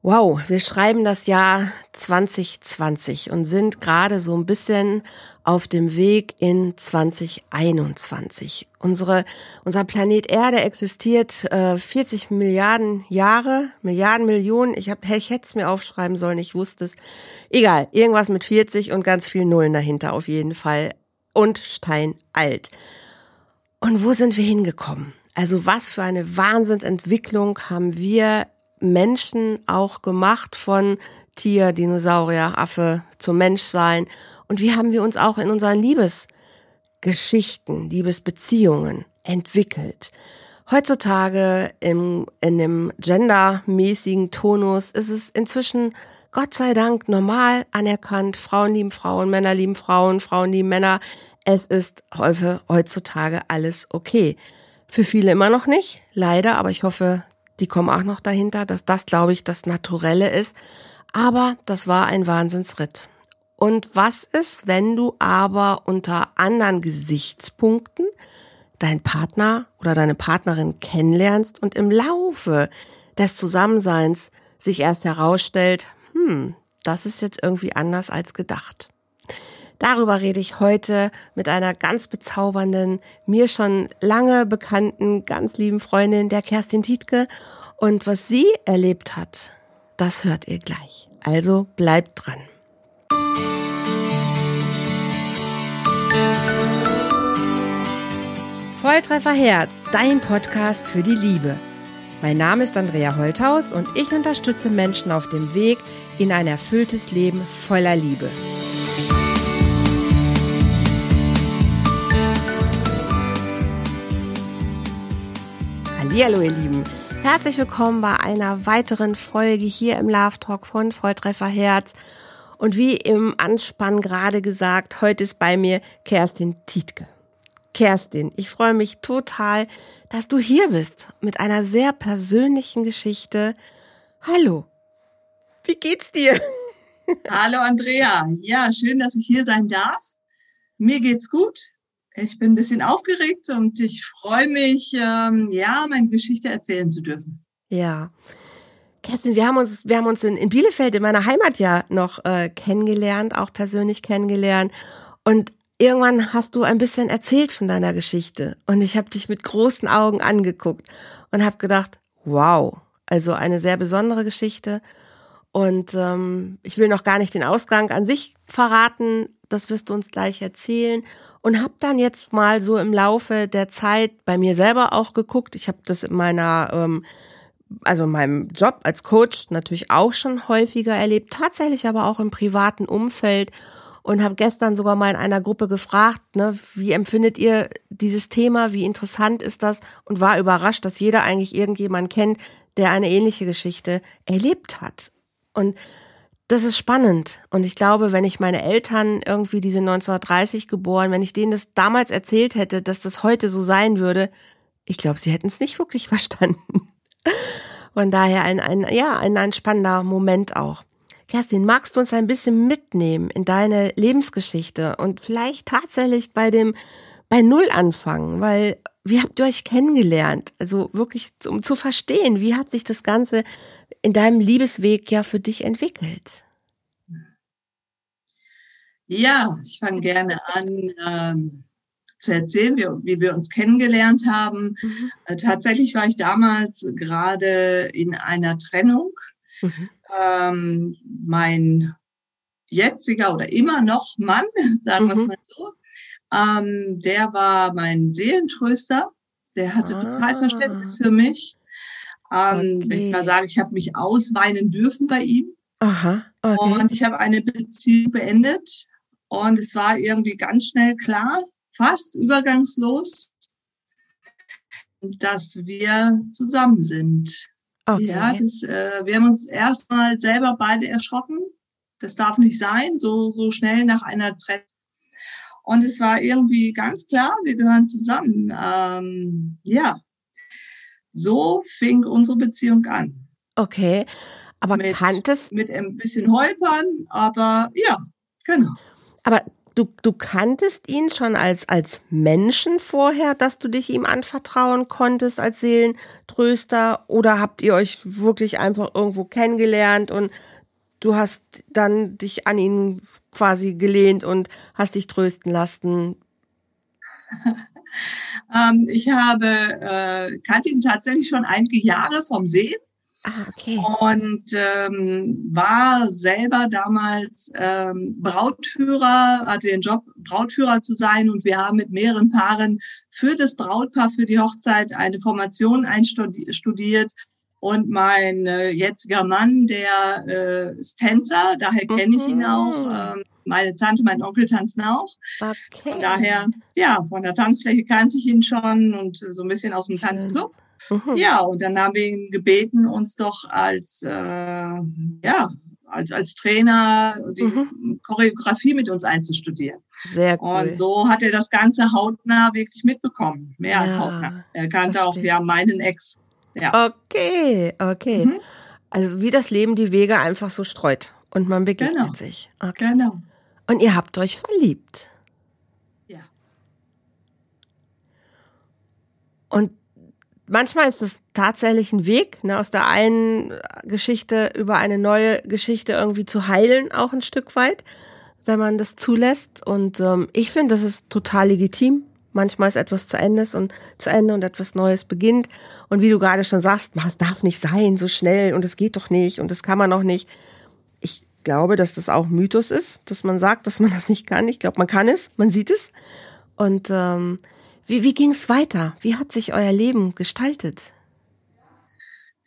Wow, wir schreiben das Jahr 2020 und sind gerade so ein bisschen auf dem Weg in 2021. Unsere, unser Planet Erde existiert äh, 40 Milliarden Jahre, Milliarden, Millionen. Ich, hab, ich hätte es mir aufschreiben sollen, ich wusste es. Egal, irgendwas mit 40 und ganz viel Nullen dahinter auf jeden Fall. Und steinalt. Und wo sind wir hingekommen? Also was für eine Wahnsinnsentwicklung haben wir Menschen auch gemacht von Tier, Dinosaurier, Affe zum Menschsein. Und wie haben wir uns auch in unseren Liebesgeschichten, Liebesbeziehungen entwickelt. Heutzutage im, in dem gendermäßigen Tonus ist es inzwischen Gott sei Dank normal anerkannt. Frauen lieben Frauen, Männer lieben Frauen, Frauen lieben Männer. Es ist häufig heutzutage alles okay. Für viele immer noch nicht, leider, aber ich hoffe, die kommen auch noch dahinter, dass das, glaube ich, das Naturelle ist. Aber das war ein Wahnsinnsritt. Und was ist, wenn du aber unter anderen Gesichtspunkten deinen Partner oder deine Partnerin kennenlernst und im Laufe des Zusammenseins sich erst herausstellt, hm, das ist jetzt irgendwie anders als gedacht. Darüber rede ich heute mit einer ganz bezaubernden, mir schon lange bekannten, ganz lieben Freundin, der Kerstin Tietke. Und was sie erlebt hat, das hört ihr gleich. Also bleibt dran. Volltreffer Herz, dein Podcast für die Liebe. Mein Name ist Andrea Holthaus und ich unterstütze Menschen auf dem Weg in ein erfülltes Leben voller Liebe. Hallo ihr Lieben, herzlich willkommen bei einer weiteren Folge hier im Love Talk von Volltreffer Herz. Und wie im Anspann gerade gesagt, heute ist bei mir Kerstin Tietke. Kerstin, ich freue mich total, dass du hier bist mit einer sehr persönlichen Geschichte. Hallo, wie geht's dir? Hallo Andrea, ja, schön, dass ich hier sein darf. Mir geht's gut. Ich bin ein bisschen aufgeregt und ich freue mich, ähm, ja, meine Geschichte erzählen zu dürfen. Ja. Kerstin, wir haben uns, wir haben uns in, in Bielefeld in meiner Heimat ja noch äh, kennengelernt, auch persönlich kennengelernt. Und irgendwann hast du ein bisschen erzählt von deiner Geschichte. Und ich habe dich mit großen Augen angeguckt und habe gedacht, wow, also eine sehr besondere Geschichte. Und ähm, ich will noch gar nicht den Ausgang an sich verraten, das wirst du uns gleich erzählen. Und habe dann jetzt mal so im Laufe der Zeit bei mir selber auch geguckt. Ich habe das in meiner, ähm, also in meinem Job als Coach natürlich auch schon häufiger erlebt, tatsächlich aber auch im privaten Umfeld. Und habe gestern sogar mal in einer Gruppe gefragt, ne, wie empfindet ihr dieses Thema, wie interessant ist das? Und war überrascht, dass jeder eigentlich irgendjemand kennt, der eine ähnliche Geschichte erlebt hat. Und das ist spannend. Und ich glaube, wenn ich meine Eltern irgendwie diese 1930 geboren, wenn ich denen das damals erzählt hätte, dass das heute so sein würde, ich glaube, sie hätten es nicht wirklich verstanden. Von daher ein, ein, ja, ein, ein spannender Moment auch. Kerstin, magst du uns ein bisschen mitnehmen in deine Lebensgeschichte und vielleicht tatsächlich bei dem, bei Null anfangen, weil wie habt ihr euch kennengelernt? Also wirklich, um zu verstehen, wie hat sich das Ganze in deinem Liebesweg ja für dich entwickelt? Ja, ich fange gerne an ähm, zu erzählen, wie, wie, wir uns kennengelernt haben. Mhm. Äh, tatsächlich war ich damals gerade in einer Trennung. Mhm. Ähm, mein jetziger oder immer noch Mann, sagen mhm. wir es mal so, ähm, der war mein Seelentröster. Der hatte ah. total Verständnis für mich. Ähm, okay. Ich mal sagen, ich habe mich ausweinen dürfen bei ihm. Aha, okay. Und ich habe eine Beziehung beendet. Und es war irgendwie ganz schnell klar, fast übergangslos, dass wir zusammen sind. Okay. Ja, das, äh, wir haben uns erstmal selber beide erschrocken. Das darf nicht sein, so, so schnell nach einer Trennung. Und es war irgendwie ganz klar, wir gehören zusammen. Ähm, ja, so fing unsere Beziehung an. Okay, aber mit, kanntest... Mit ein bisschen Holpern, aber ja, genau. Aber du, du kanntest ihn schon als, als Menschen vorher, dass du dich ihm anvertrauen konntest als Seelentröster? Oder habt ihr euch wirklich einfach irgendwo kennengelernt und du hast dann dich an ihn quasi gelehnt und hast dich trösten lassen? ähm, ich habe, äh, kannte ihn tatsächlich schon einige Jahre vom See. Ah, okay. Und ähm, war selber damals ähm, Brautführer, hatte den Job, Brautführer zu sein. Und wir haben mit mehreren Paaren für das Brautpaar, für die Hochzeit eine Formation einstudiert. Und mein äh, jetziger Mann, der äh, ist Tänzer, daher kenne ich ihn auch. Mhm. Ähm, meine Tante, mein Onkel tanzen auch. Okay. Von daher, ja, von der Tanzfläche kannte ich ihn schon und so ein bisschen aus dem. Tanzclub. Mhm. Ja, und dann haben wir ihn gebeten, uns doch als, äh, ja, als, als Trainer die mhm. Choreografie mit uns einzustudieren. Sehr cool. Und so hat er das Ganze hautnah wirklich mitbekommen. Mehr ja, als hautnah. Er kannte verstehe. auch ja meinen Ex. Ja. Okay, okay. Mhm. Also wie das Leben die Wege einfach so streut und man begegnet genau. sich. Okay. Genau. Und ihr habt euch verliebt. Ja. Und manchmal ist es tatsächlich ein Weg, ne, aus der einen Geschichte über eine neue Geschichte irgendwie zu heilen, auch ein Stück weit, wenn man das zulässt. Und ähm, ich finde, das ist total legitim. Manchmal ist etwas zu Ende und zu Ende und etwas Neues beginnt. Und wie du gerade schon sagst, es darf nicht sein so schnell und es geht doch nicht und das kann man auch nicht. Ich glaube, dass das auch Mythos ist, dass man sagt, dass man das nicht kann. Ich glaube, man kann es, man sieht es. Und ähm, wie, wie ging es weiter? Wie hat sich euer Leben gestaltet?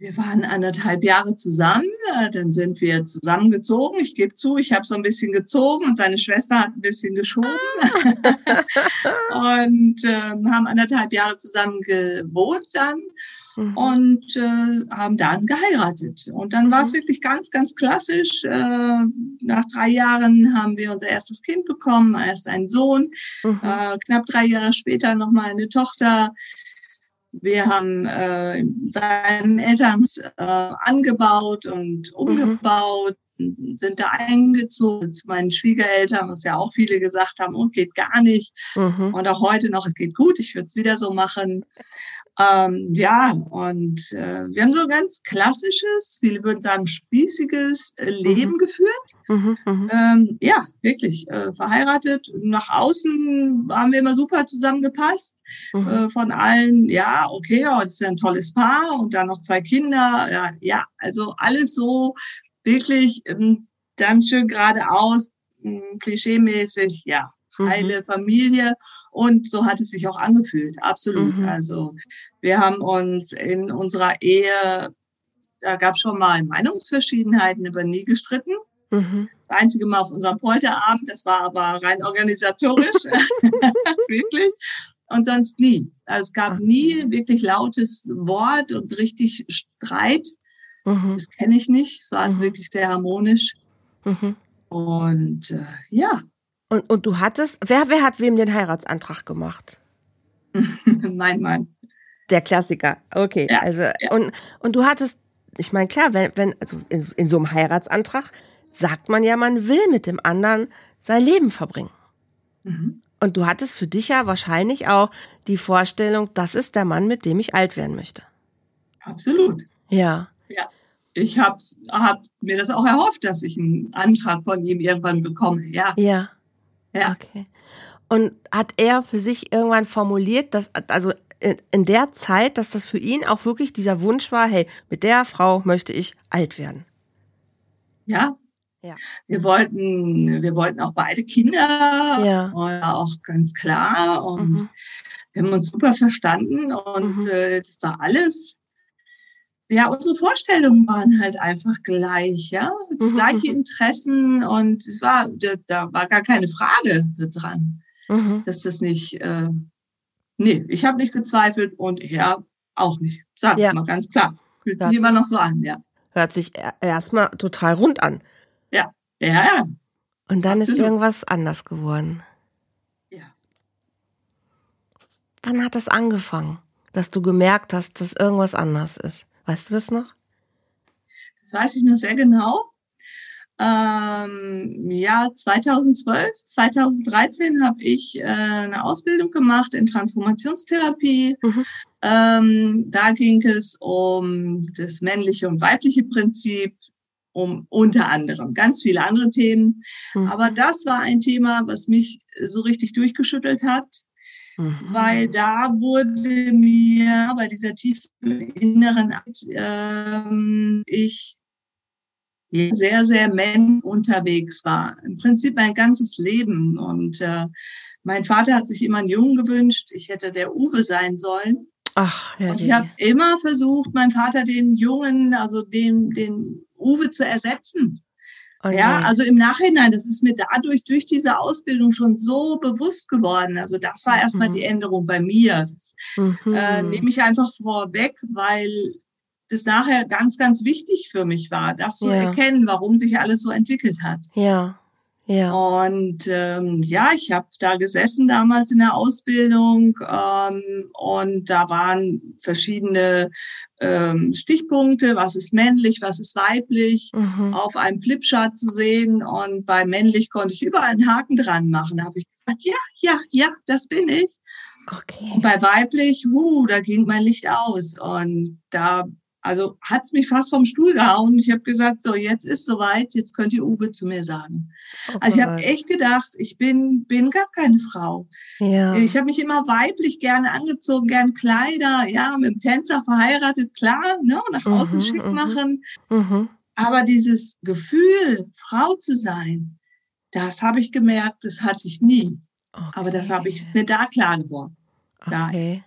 Wir waren anderthalb Jahre zusammen, äh, dann sind wir zusammengezogen. Ich gebe zu, ich habe so ein bisschen gezogen und seine Schwester hat ein bisschen geschoben. Ah. und äh, haben anderthalb Jahre zusammen gewohnt dann mhm. und äh, haben dann geheiratet. Und dann mhm. war es wirklich ganz, ganz klassisch. Äh, nach drei Jahren haben wir unser erstes Kind bekommen, erst einen Sohn, mhm. äh, knapp drei Jahre später nochmal eine Tochter. Wir haben äh, seinen Eltern äh, angebaut und mhm. umgebaut, mhm. sind da eingezogen zu meinen Schwiegereltern, was ja auch viele gesagt haben, oh, geht gar nicht. Mhm. Und auch heute noch, es geht gut, ich würde es wieder so machen. Ähm, ja, und äh, wir haben so ein ganz klassisches, viele würden sagen, spießiges äh, Leben mhm. geführt. Mhm, mhm, ähm, ja, wirklich. Äh, verheiratet. Nach außen haben wir immer super zusammengepasst. Mhm. Äh, von allen, ja, okay, oh, das ist ja ein tolles Paar und dann noch zwei Kinder. Ja, ja also alles so wirklich ähm, dann schön geradeaus, hm, klischeemäßig, ja, Mhm. Heile Familie. Und so hat es sich auch angefühlt, absolut. Mhm. Also wir haben uns in unserer Ehe, da gab es schon mal Meinungsverschiedenheiten, aber nie gestritten. Mhm. Das einzige Mal auf unserem Polterabend, das war aber rein organisatorisch, wirklich. Und sonst nie. Also es gab nie wirklich lautes Wort und richtig Streit. Mhm. Das kenne ich nicht. Es war also wirklich sehr harmonisch. Mhm. Und äh, ja, und, und du hattest, wer, wer hat wem den Heiratsantrag gemacht? mein Mann. Der Klassiker, okay. Ja, also, ja. Und, und du hattest, ich meine, klar, wenn, wenn, also in, in so einem Heiratsantrag sagt man ja, man will mit dem anderen sein Leben verbringen. Mhm. Und du hattest für dich ja wahrscheinlich auch die Vorstellung, das ist der Mann, mit dem ich alt werden möchte. Absolut. Ja. Ja. Ich habe hab mir das auch erhofft, dass ich einen Antrag von ihm irgendwann bekomme. Ja. Ja. Ja. Okay. Und hat er für sich irgendwann formuliert, dass, also in der Zeit, dass das für ihn auch wirklich dieser Wunsch war, hey, mit der Frau möchte ich alt werden? Ja. Ja. Wir wollten, wir wollten auch beide Kinder. Ja. Auch ganz klar. Und mhm. wir haben uns super verstanden und mhm. äh, das war alles ja, unsere Vorstellungen waren halt einfach gleich, ja, mhm. gleiche mhm. Interessen und es war, da, da war gar keine Frage dran, mhm. dass das nicht, äh, nee, ich habe nicht gezweifelt und er auch nicht. Sag ja. mal ganz klar. Fühlt sich immer noch so an, ja. Hört sich erstmal total rund an. Ja, ja, ja. Und dann Absolut. ist irgendwas anders geworden. Ja. Wann hat das angefangen, dass du gemerkt hast, dass irgendwas anders ist? Weißt du das noch? Das weiß ich nur sehr genau. ähm, ja, 2012, 2013 habe ich äh, eine Ausbildung gemacht in Transformationstherapie. Mhm. Ähm, da ging es um das männliche und weibliche Prinzip, um unter anderem ganz viele andere Themen. Mhm. Aber das war ein Thema, was mich so richtig durchgeschüttelt hat, mhm. weil da wurde mir bei dieser tiefen inneren Art, äh, ich sehr, sehr männlich unterwegs war. Im Prinzip mein ganzes Leben. Und äh, mein Vater hat sich immer einen Jungen gewünscht. Ich hätte der Uwe sein sollen. Ach, ja. Und ich habe immer versucht, meinem Vater den Jungen, also den, den Uwe zu ersetzen. Oh, ja, also im Nachhinein, das ist mir dadurch durch diese Ausbildung schon so bewusst geworden. Also das war erstmal mhm. die Änderung bei mir. Das mhm. äh, nehme ich einfach vorweg, weil das nachher ganz, ganz wichtig für mich war, das zu ja. erkennen, warum sich alles so entwickelt hat. Ja. Ja. Und ähm, ja, ich habe da gesessen damals in der Ausbildung ähm, und da waren verschiedene ähm, Stichpunkte, was ist männlich, was ist weiblich, mhm. auf einem Flipchart zu sehen. Und bei männlich konnte ich überall einen Haken dran machen. Da habe ich gesagt, ja, ja, ja, das bin ich. Okay. Und bei weiblich, uh, da ging mein Licht aus. Und da also hat's mich fast vom Stuhl gehauen. Ich habe gesagt, so jetzt ist soweit, jetzt könnt ihr Uwe zu mir sagen. Oh also ich habe echt gedacht, ich bin bin gar keine Frau. Ja. Ich habe mich immer weiblich gerne angezogen, gern Kleider, ja, mit dem Tänzer verheiratet, klar, ne, nach mhm, außen schick mhm. machen. Mhm. Aber dieses Gefühl, Frau zu sein, das habe ich gemerkt, das hatte ich nie. Okay. Aber das habe ich ist mir da klar geworden. Okay.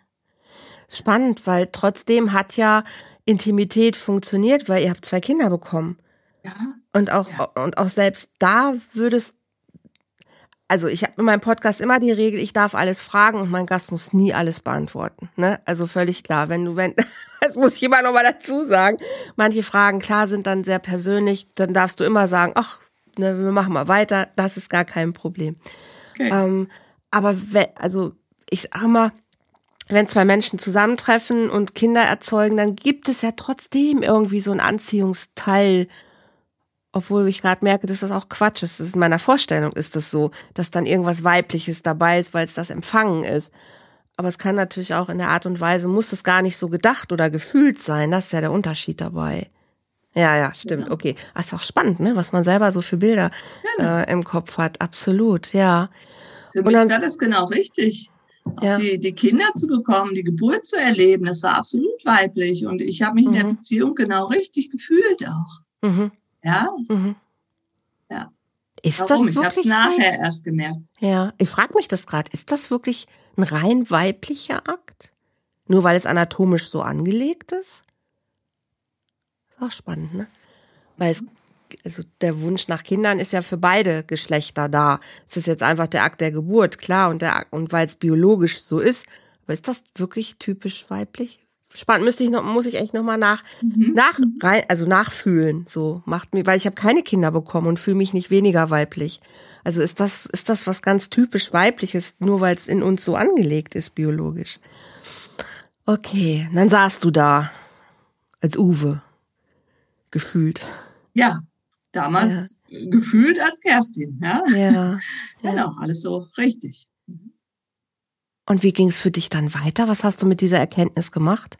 Spannend, weil trotzdem hat ja Intimität funktioniert, weil ihr habt zwei Kinder bekommen. Ja. Und auch, ja. und auch selbst da würdest, also ich habe in meinem Podcast immer die Regel, ich darf alles fragen und mein Gast muss nie alles beantworten. Ne? Also völlig klar. Wenn du, wenn, das muss ich immer noch mal dazu sagen, manche Fragen klar sind dann sehr persönlich, dann darfst du immer sagen, ach, ne, wir machen mal weiter, das ist gar kein Problem. Okay. Ähm, aber also ich sage mal, wenn zwei Menschen zusammentreffen und Kinder erzeugen, dann gibt es ja trotzdem irgendwie so ein Anziehungsteil, obwohl ich gerade merke, dass das auch Quatsch ist. Ist in meiner Vorstellung ist das so, dass dann irgendwas Weibliches dabei ist, weil es das Empfangen ist. Aber es kann natürlich auch in der Art und Weise, muss es gar nicht so gedacht oder gefühlt sein. Das ist ja der Unterschied dabei. Ja, ja, stimmt. Ja. Okay. Das ist auch spannend, ne? was man selber so für Bilder ja. äh, im Kopf hat. Absolut, ja. Für mich dann, war das genau richtig ja. die, die Kinder zu bekommen, die Geburt zu erleben, das war absolut weiblich. Und ich habe mich mhm. in der mhm. Beziehung genau richtig gefühlt auch. Mhm. Ja. Mhm. Ja. Ist Warum? das wirklich? Ich habe es nachher erst gemerkt. Ja, ich frage mich das gerade. Ist das wirklich ein rein weiblicher Akt? Nur weil es anatomisch so angelegt ist? Ist auch spannend, ne? Weil es also der Wunsch nach Kindern ist ja für beide Geschlechter da. Es ist jetzt einfach der Akt der Geburt, klar, und der und weil es biologisch so ist. Aber ist das wirklich typisch weiblich? Spannend müsste ich noch, muss ich echt nochmal nach, mhm. nach, rein, also nachfühlen. So macht mir, weil ich habe keine Kinder bekommen und fühle mich nicht weniger weiblich. Also ist das, ist das was ganz typisch weibliches, nur weil es in uns so angelegt ist, biologisch. Okay, dann saßt du da als Uwe gefühlt. Ja, damals ja. gefühlt als Kerstin. Ja? ja. genau, alles so richtig. Und wie ging es für dich dann weiter? Was hast du mit dieser Erkenntnis gemacht?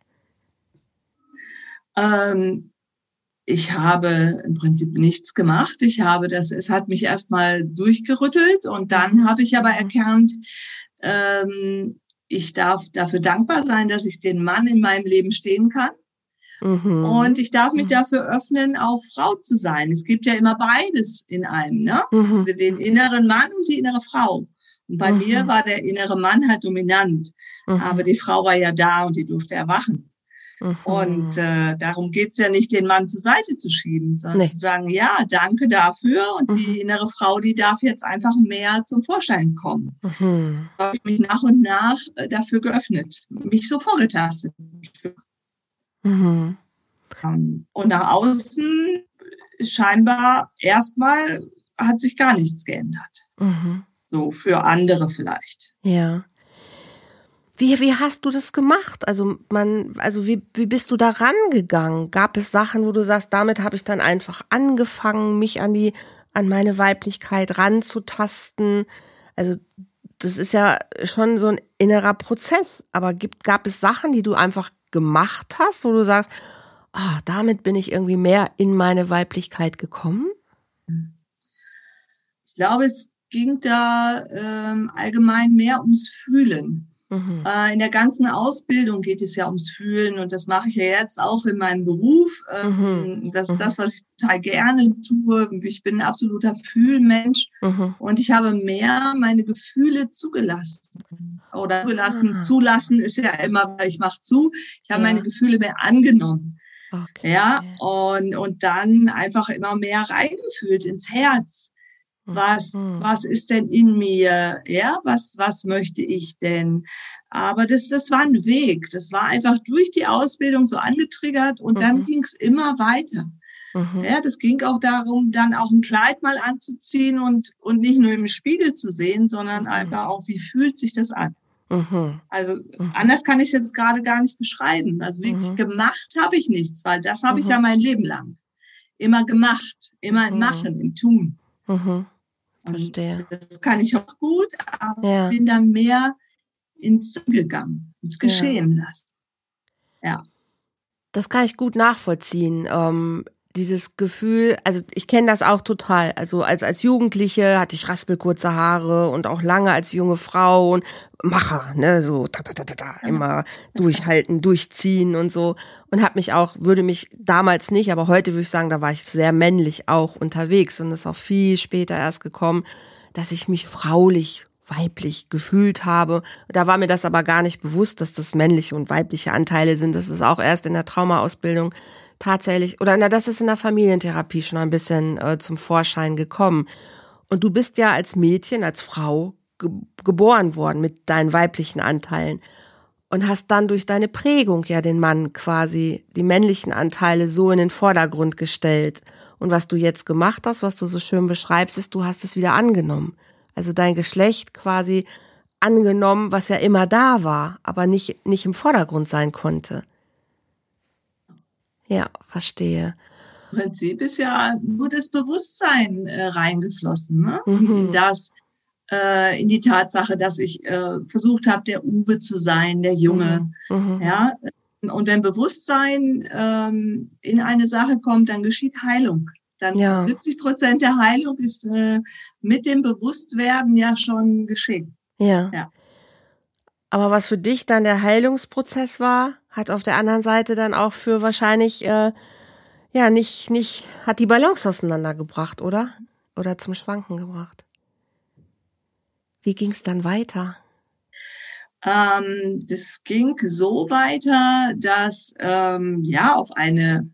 Ähm, ich habe im Prinzip nichts gemacht. Ich habe das, es hat mich erstmal durchgerüttelt und dann mhm. habe ich aber erkannt, ähm, ich darf dafür dankbar sein, dass ich den Mann in meinem Leben stehen kann. Mhm. Und ich darf mich mhm. dafür öffnen, auch Frau zu sein. Es gibt ja immer beides in einem, ne? Mhm. Den inneren Mann und die innere Frau. Und bei mhm. mir war der innere Mann halt dominant, mhm. aber die Frau war ja da und die durfte erwachen. Mhm. Und äh, darum geht's ja nicht, den Mann zur Seite zu schieben, sondern nee. zu sagen, ja, danke dafür. Und die innere Frau, die darf jetzt einfach mehr zum Vorschein kommen. Mhm. Da habe ich mich nach und nach äh, dafür geöffnet, mich so vorgetastet. Mhm. Ähm, und nach außen scheinbar erstmal hat sich gar nichts geändert. Mhm. So für andere vielleicht. Ja. Wie, wie hast du das gemacht? Also man, also wie, wie bist du da rangegangen? Gab es Sachen, wo du sagst, damit habe ich dann einfach angefangen, mich an die, an meine Weiblichkeit ranzutasten? Also das ist ja schon so ein innerer Prozess. Aber gibt, gab es Sachen, die du einfach gemacht hast, wo du sagst, ah, damit bin ich irgendwie mehr in meine Weiblichkeit gekommen? Ich glaube, es ging da ähm, allgemein mehr ums Fühlen. Mhm. Äh, in der ganzen Ausbildung geht es ja ums Fühlen und das mache ich ja jetzt auch in meinem Beruf. Ähm, mhm. Das ist mhm. das, was ich total gerne tue. Ich bin ein absoluter Fühlmensch mhm. und ich habe mehr meine Gefühle zugelassen. Oder zugelassen, ah. zulassen ist ja immer, ich mache zu. Ich habe ja. meine Gefühle mehr angenommen. Okay. Ja, und, und dann einfach immer mehr reingefühlt ins Herz was, mhm. was ist denn in mir? Ja, was, was möchte ich denn? Aber das, das war ein Weg. Das war einfach durch die Ausbildung so angetriggert und mhm. dann ging es immer weiter. Mhm. Ja, das ging auch darum, dann auch ein Kleid mal anzuziehen und, und nicht nur im Spiegel zu sehen, sondern mhm. einfach auch, wie fühlt sich das an? Mhm. Also mhm. anders kann ich es jetzt gerade gar nicht beschreiben. Also wirklich gemacht habe ich nichts, weil das habe ich ja mein Leben lang immer gemacht, immer im Machen, im Tun. Mhm. Verstehe. das kann ich auch gut, aber ja. bin dann mehr ins gegangen, ins Geschehen ja. lassen. Ja. Das kann ich gut nachvollziehen. Ähm, dieses Gefühl, also ich kenne das auch total. Also als als Jugendliche hatte ich raspelkurze Haare und auch lange als junge Frau und Macher, ne, so ta, ta, ta, ta, ta, immer durchhalten, durchziehen und so und habe mich auch würde mich damals nicht, aber heute würde ich sagen, da war ich sehr männlich auch unterwegs und ist auch viel später erst gekommen, dass ich mich fraulich weiblich gefühlt habe. Da war mir das aber gar nicht bewusst, dass das männliche und weibliche Anteile sind. Das ist auch erst in der Traumaausbildung tatsächlich, oder na, das ist in der Familientherapie schon ein bisschen äh, zum Vorschein gekommen. Und du bist ja als Mädchen, als Frau ge geboren worden mit deinen weiblichen Anteilen und hast dann durch deine Prägung ja den Mann quasi die männlichen Anteile so in den Vordergrund gestellt. Und was du jetzt gemacht hast, was du so schön beschreibst, ist, du hast es wieder angenommen also dein Geschlecht quasi angenommen, was ja immer da war, aber nicht, nicht im Vordergrund sein konnte. Ja, verstehe. Im Prinzip ist ja nur das Bewusstsein äh, reingeflossen, ne? Mhm. In das, äh, in die Tatsache, dass ich äh, versucht habe, der Uwe zu sein, der Junge. Mhm. mhm. Ja, und wenn Bewusstsein ähm, in eine Sache kommt, dann geschieht Heilung. Dann ja. 70 Prozent der Heilung ist äh, mit dem Bewusstwerden ja schon geschehen. Ja. ja. Aber was für dich dann der Heilungsprozess war, hat auf der anderen Seite dann auch für wahrscheinlich äh, ja nicht nicht hat die Balance auseinandergebracht, oder? Oder zum Schwanken gebracht. Wie ging es dann weiter? Ähm, das ging so weiter, dass ähm, ja auf eine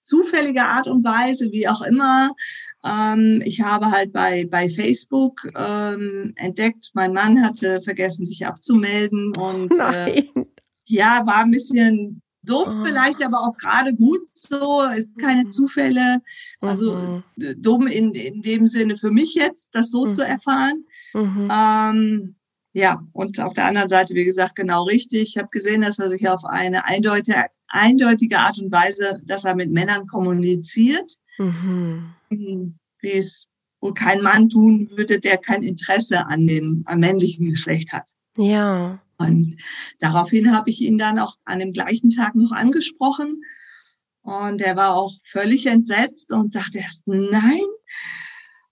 zufällige Art und Weise, wie auch immer. Ähm, ich habe halt bei, bei Facebook ähm, entdeckt, mein Mann hatte vergessen, sich abzumelden und äh, ja, war ein bisschen doof oh. vielleicht, aber auch gerade gut so. Es keine mhm. Zufälle. Also mhm. dumm in, in dem Sinne für mich jetzt, das so mhm. zu erfahren. Mhm. Ähm, ja, und auf der anderen Seite, wie gesagt, genau richtig. Ich habe gesehen, dass er sich auf eine eindeutige, eindeutige Art und Weise, dass er mit Männern kommuniziert, mhm. wie es wohl kein Mann tun würde, der kein Interesse an dem am männlichen Geschlecht hat. Ja. Und daraufhin habe ich ihn dann auch an dem gleichen Tag noch angesprochen. Und er war auch völlig entsetzt und sagte erst, nein,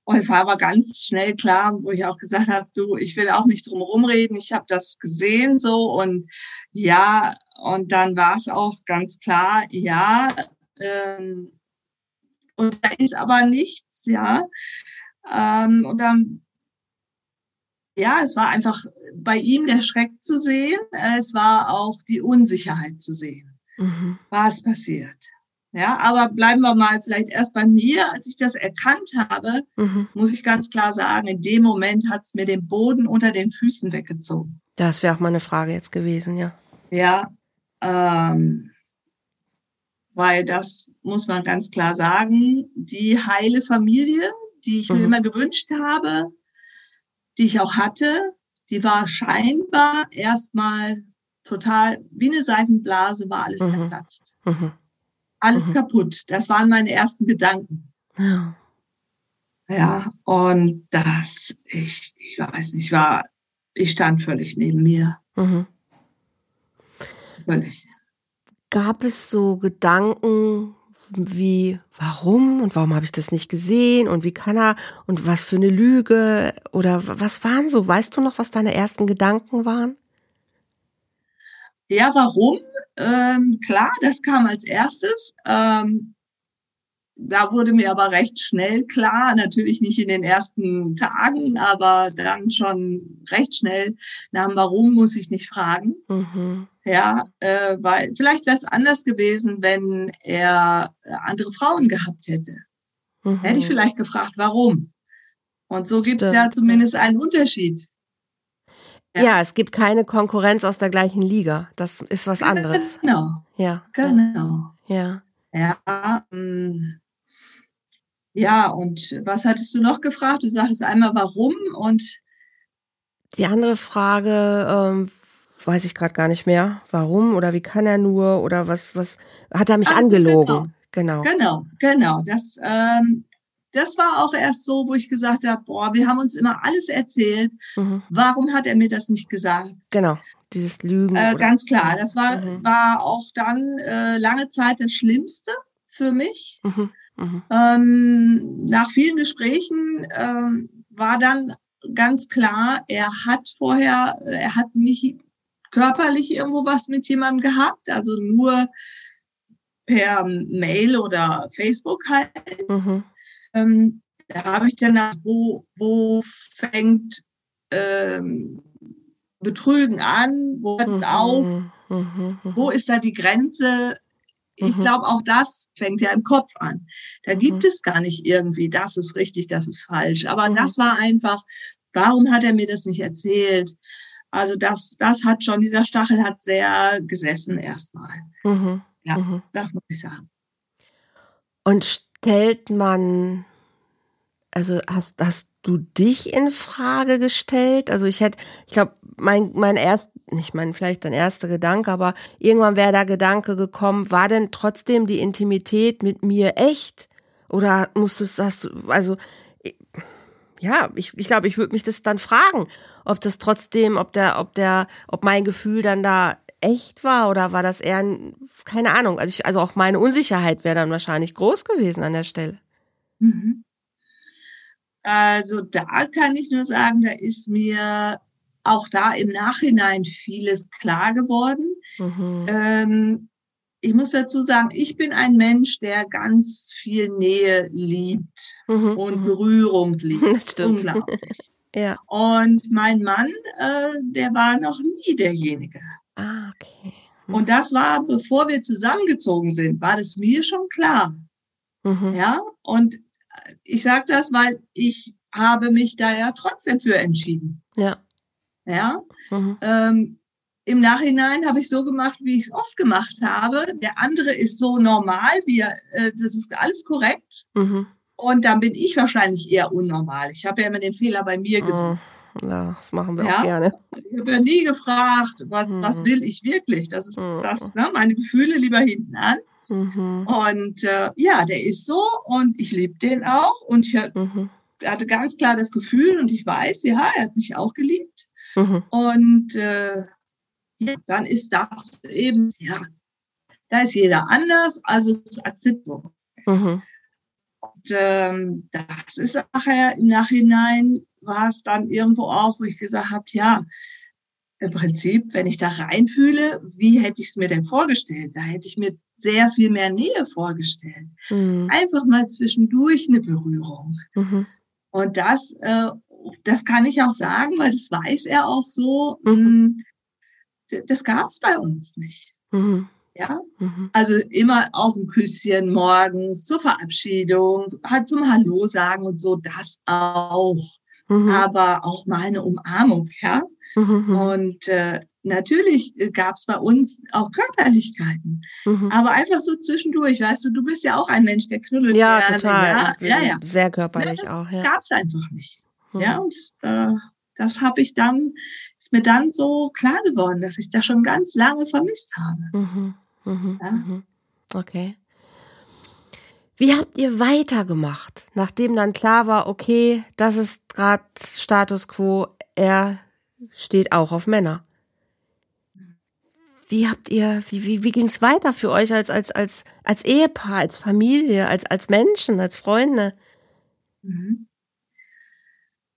und es war aber ganz schnell klar, wo ich auch gesagt habe, du, ich will auch nicht drum rumreden, ich habe das gesehen so und ja, und dann war es auch ganz klar, ja, ähm, und da ist aber nichts, ja. Ähm, und dann, ja, es war einfach bei ihm der Schreck zu sehen, es war auch die Unsicherheit zu sehen. Mhm. Was passiert? Ja, aber bleiben wir mal vielleicht erst bei mir. Als ich das erkannt habe, mhm. muss ich ganz klar sagen, in dem Moment hat es mir den Boden unter den Füßen weggezogen. Das wäre auch meine Frage jetzt gewesen, ja. Ja, ähm, weil das muss man ganz klar sagen, die heile Familie, die ich mhm. mir immer gewünscht habe, die ich auch hatte, die war scheinbar erstmal total wie eine Seitenblase, war alles Mhm. zerplatzt. Mhm. Alles Mhm. kaputt. Das waren meine ersten Gedanken. Ja. Ja, und das, ich, ich weiß nicht, war, ich stand völlig neben mir. Mhm. Völlig. Gab es so Gedanken wie, warum und warum habe ich das nicht gesehen und wie kann er und was für eine Lüge oder was waren so? Weißt du noch, was deine ersten Gedanken waren? Ja, warum? Ähm, klar, das kam als erstes. Ähm, da wurde mir aber recht schnell klar, natürlich nicht in den ersten Tagen, aber dann schon recht schnell, nach dem Warum muss ich nicht fragen. Mhm. Ja, äh, weil vielleicht wäre es anders gewesen, wenn er andere Frauen gehabt hätte. Mhm. Hätte ich vielleicht gefragt, warum. Und so gibt es ja zumindest einen Unterschied. ja. Ja. es gibt keine Konkurrenz aus der gleichen Liga. Das ist was anderes. Genau, Ja. genau. Ja. Ja, mm. Ja, und was hattest du noch gefragt? Du sagtest einmal warum und Die andere Frage, ähm, weiß ich gerade gar nicht mehr. Warum oder wie kann er nur oder was, was hat er mich Also, angelogen? Genau. genau, genau. Das, ähm, das war auch erst so, wo ich gesagt habe, boah, wir haben uns immer alles erzählt. Mhm. Warum hat er mir das nicht gesagt? Genau. Dieses Lügen. Äh, ganz klar, das war, Mhm. war auch dann äh, lange Zeit das Schlimmste für mich. Mhm. Mhm. Ähm, nach vielen Gesprächen ähm, war dann ganz klar, er hat vorher, er hat nicht körperlich irgendwo was mit jemandem gehabt, also nur per Mail oder Facebook halt. Mhm. Ähm, da habe ich dann nach, wo, wo fängt ähm, Betrügen an, wo hört es auf, Mhm. Mhm. wo ist da die Grenze? Ich Mhm. glaube, auch das fängt ja im Kopf an. Da Mhm. gibt es gar nicht irgendwie, das ist richtig, das ist falsch. Aber Mhm. das war einfach, warum hat er mir das nicht erzählt? Also das, das hat schon, dieser Stachel hat sehr gesessen erstmal. Mhm. Ja. Mhm. Das muss ich sagen. Und stellt man, also hast, hast du dich in Frage gestellt? Also ich hätte, ich glaube, mein, mein erst, nicht mein, vielleicht dein erster Gedanke, aber irgendwann wäre der Gedanke gekommen, war denn trotzdem die Intimität mit mir echt? Oder musstest, hast du, also, ich- ja, ich, ich glaube, ich würde mich das dann fragen, ob das trotzdem, ob der, ob der, ob mein Gefühl dann da echt war oder war das eher, ein, keine Ahnung. Also ich, also auch meine Unsicherheit wäre dann wahrscheinlich groß gewesen an der Stelle. Mhm. Also da kann ich nur sagen, da ist mir auch da im Nachhinein vieles klar geworden. Mhm. Ähm, ich muss dazu sagen, ich bin ein Mensch, der ganz viel Nähe liebt Mhm. und Mhm. Berührung liebt. Stimmt. Unglaublich. Ja. Und mein Mann, äh, der war noch nie derjenige. Ah, okay. Und das war, bevor wir zusammengezogen sind, war das mir schon klar. Mhm. Ja, und äh, ich sage das, weil ich habe mich da ja trotzdem für entschieden. Ja. Ja, Mhm. ähm, im Nachhinein habe ich so gemacht, wie ich es oft gemacht habe. Der andere ist so normal, wie er, äh, das ist alles korrekt. Mhm. Und dann bin ich wahrscheinlich eher unnormal. Ich habe ja immer den Fehler bei mir gesucht. Mhm. Ja, das machen wir Ja. auch gerne. Ich habe ja nie gefragt, was, Mhm. was will ich wirklich? Das ist Mhm. das, ne? meine Gefühle lieber hinten an. Mhm. Und äh, ja, der ist so und ich liebe den auch. Und ich Mhm. hatte ganz klar das Gefühl und ich weiß, ja, er hat mich auch geliebt. Mhm. Und äh, ja, dann ist das eben, ja, da ist jeder anders, also es ist Akzeptanz. Mhm. Und ähm, das ist nachher im Nachhinein war es dann irgendwo auch, wo ich gesagt habe, ja, im Prinzip, wenn ich da reinfühle, wie hätte ich es mir denn vorgestellt? Da hätte ich mir sehr viel mehr Nähe vorgestellt. Mhm. Einfach mal zwischendurch eine Berührung. Mhm. Und das, äh, das kann ich auch sagen, weil das weiß er auch so. Mhm. mh, Das gab es bei uns nicht. Mhm. Ja, Mhm. also immer auch ein Küsschen morgens zur Verabschiedung, halt zum Hallo sagen und so, das auch. Mhm. Aber auch mal eine Umarmung, ja. Mhm. Und äh, natürlich gab es bei uns auch Körperlichkeiten, Mhm. aber einfach so zwischendurch, weißt du, du bist ja auch ein Mensch, der knuddelt Ja, gerne, total. Ja, ja, ja. Sehr körperlich Ja, das auch, ja. Gab es einfach nicht. Mhm. Ja, und das, äh, das habe ich dann, ist mir dann so klar geworden, dass ich das schon ganz lange vermisst habe. Mhm, mhm, ja? Mhm. Okay. Wie habt ihr weitergemacht, nachdem dann klar war, okay, das ist gerade Status quo, er steht auch auf Männer? Wie habt ihr, wie, wie, wie ging es weiter für euch als, als, als, als Ehepaar, als Familie, als, als Menschen, als Freunde? Mhm.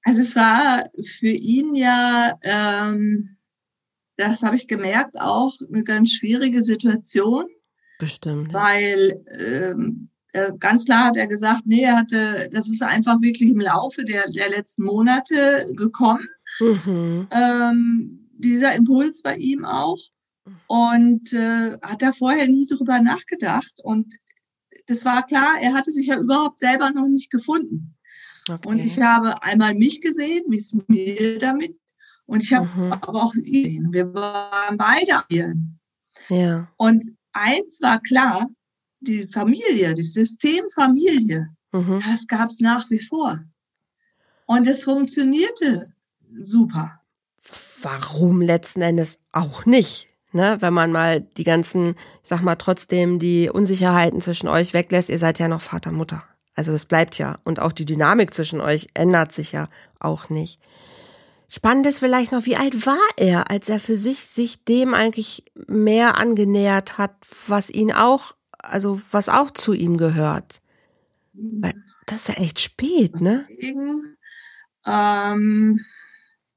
Also es war für ihn ja, ähm, das habe ich gemerkt, auch eine ganz schwierige Situation. Bestimmt. Weil ähm, äh, ganz klar hat er gesagt, nee, er hatte, das ist einfach wirklich im Laufe der, der letzten Monate gekommen. Mhm. Ähm, dieser Impuls bei ihm auch. Und äh, hat da vorher nie drüber nachgedacht. Und das war klar, er hatte sich ja überhaupt selber noch nicht gefunden. Okay. Und ich habe einmal mich gesehen, wie es mir damit, und ich habe mhm. aber auch ihn. Wir waren beide hier. Ja. Und eins war klar, die Familie, das System Familie, mhm. das gab es nach wie vor. Und es funktionierte super. Warum letzten Endes auch nicht? Ne, wenn man mal die ganzen, ich sag mal, trotzdem die Unsicherheiten zwischen euch weglässt, ihr seid ja noch Vater, Mutter. Also das bleibt ja. Und auch die Dynamik zwischen euch ändert sich ja auch nicht. Spannend ist vielleicht noch, wie alt war er, als er für sich sich dem eigentlich mehr angenähert hat, was ihn auch, also was auch zu ihm gehört. Weil das ist ja echt spät, ne? Ähm,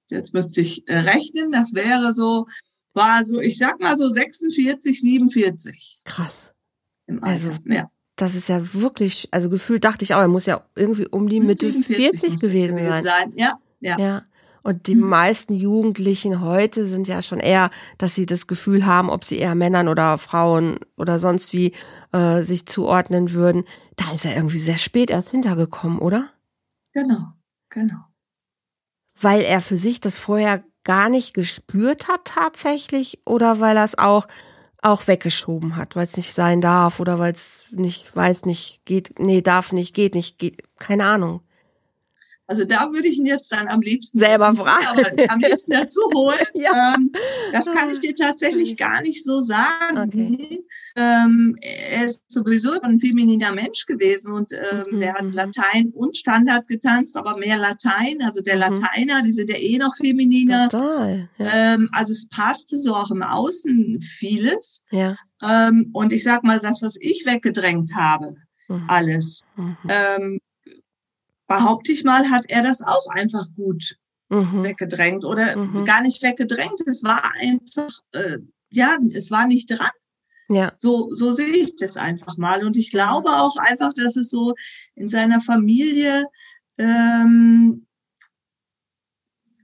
jetzt müsste ich äh, rechnen, das wäre so, war so, ich sag mal so 46, 47. Krass. Also, ja das ist ja wirklich, also gefühlt dachte ich auch, er muss ja irgendwie um die Mitte 40 gewesen sein. sein. Ja, ja. ja. Und die mhm. meisten Jugendlichen heute sind ja schon eher, dass sie das Gefühl haben, ob sie eher Männern oder Frauen oder sonst wie äh, sich zuordnen würden. Da ist er irgendwie sehr spät erst hintergekommen, oder? Genau, genau. Weil er für sich das vorher gar nicht gespürt hat tatsächlich oder weil er es auch auch weggeschoben hat, weil es nicht sein darf oder weil es nicht, weiß nicht, geht, nee, darf nicht, geht nicht, geht, keine Ahnung. Also da würde ich ihn jetzt dann am liebsten selber fragen, am liebsten dazu holen. ja. ähm, das kann ich dir tatsächlich gar nicht so sagen. Okay. Ähm, er ist sowieso ein femininer Mensch gewesen und ähm, mhm. der hat mhm. Latein und Standard getanzt, aber mehr Latein. Also der mhm. Lateiner, die sind ja eh noch femininer. Total. Ja. Ähm, also es passte so auch im Außen vieles. Ja. Ähm, und ich sag mal, das, was ich weggedrängt habe, mhm. alles. Mhm. Ähm, behaupte ich mal, hat er das auch einfach gut mhm. weggedrängt oder mhm. gar nicht weggedrängt. Es war einfach, äh, ja, es war nicht dran. Ja. So, so sehe ich das einfach mal. Und ich glaube auch einfach, dass es so in seiner Familie ähm,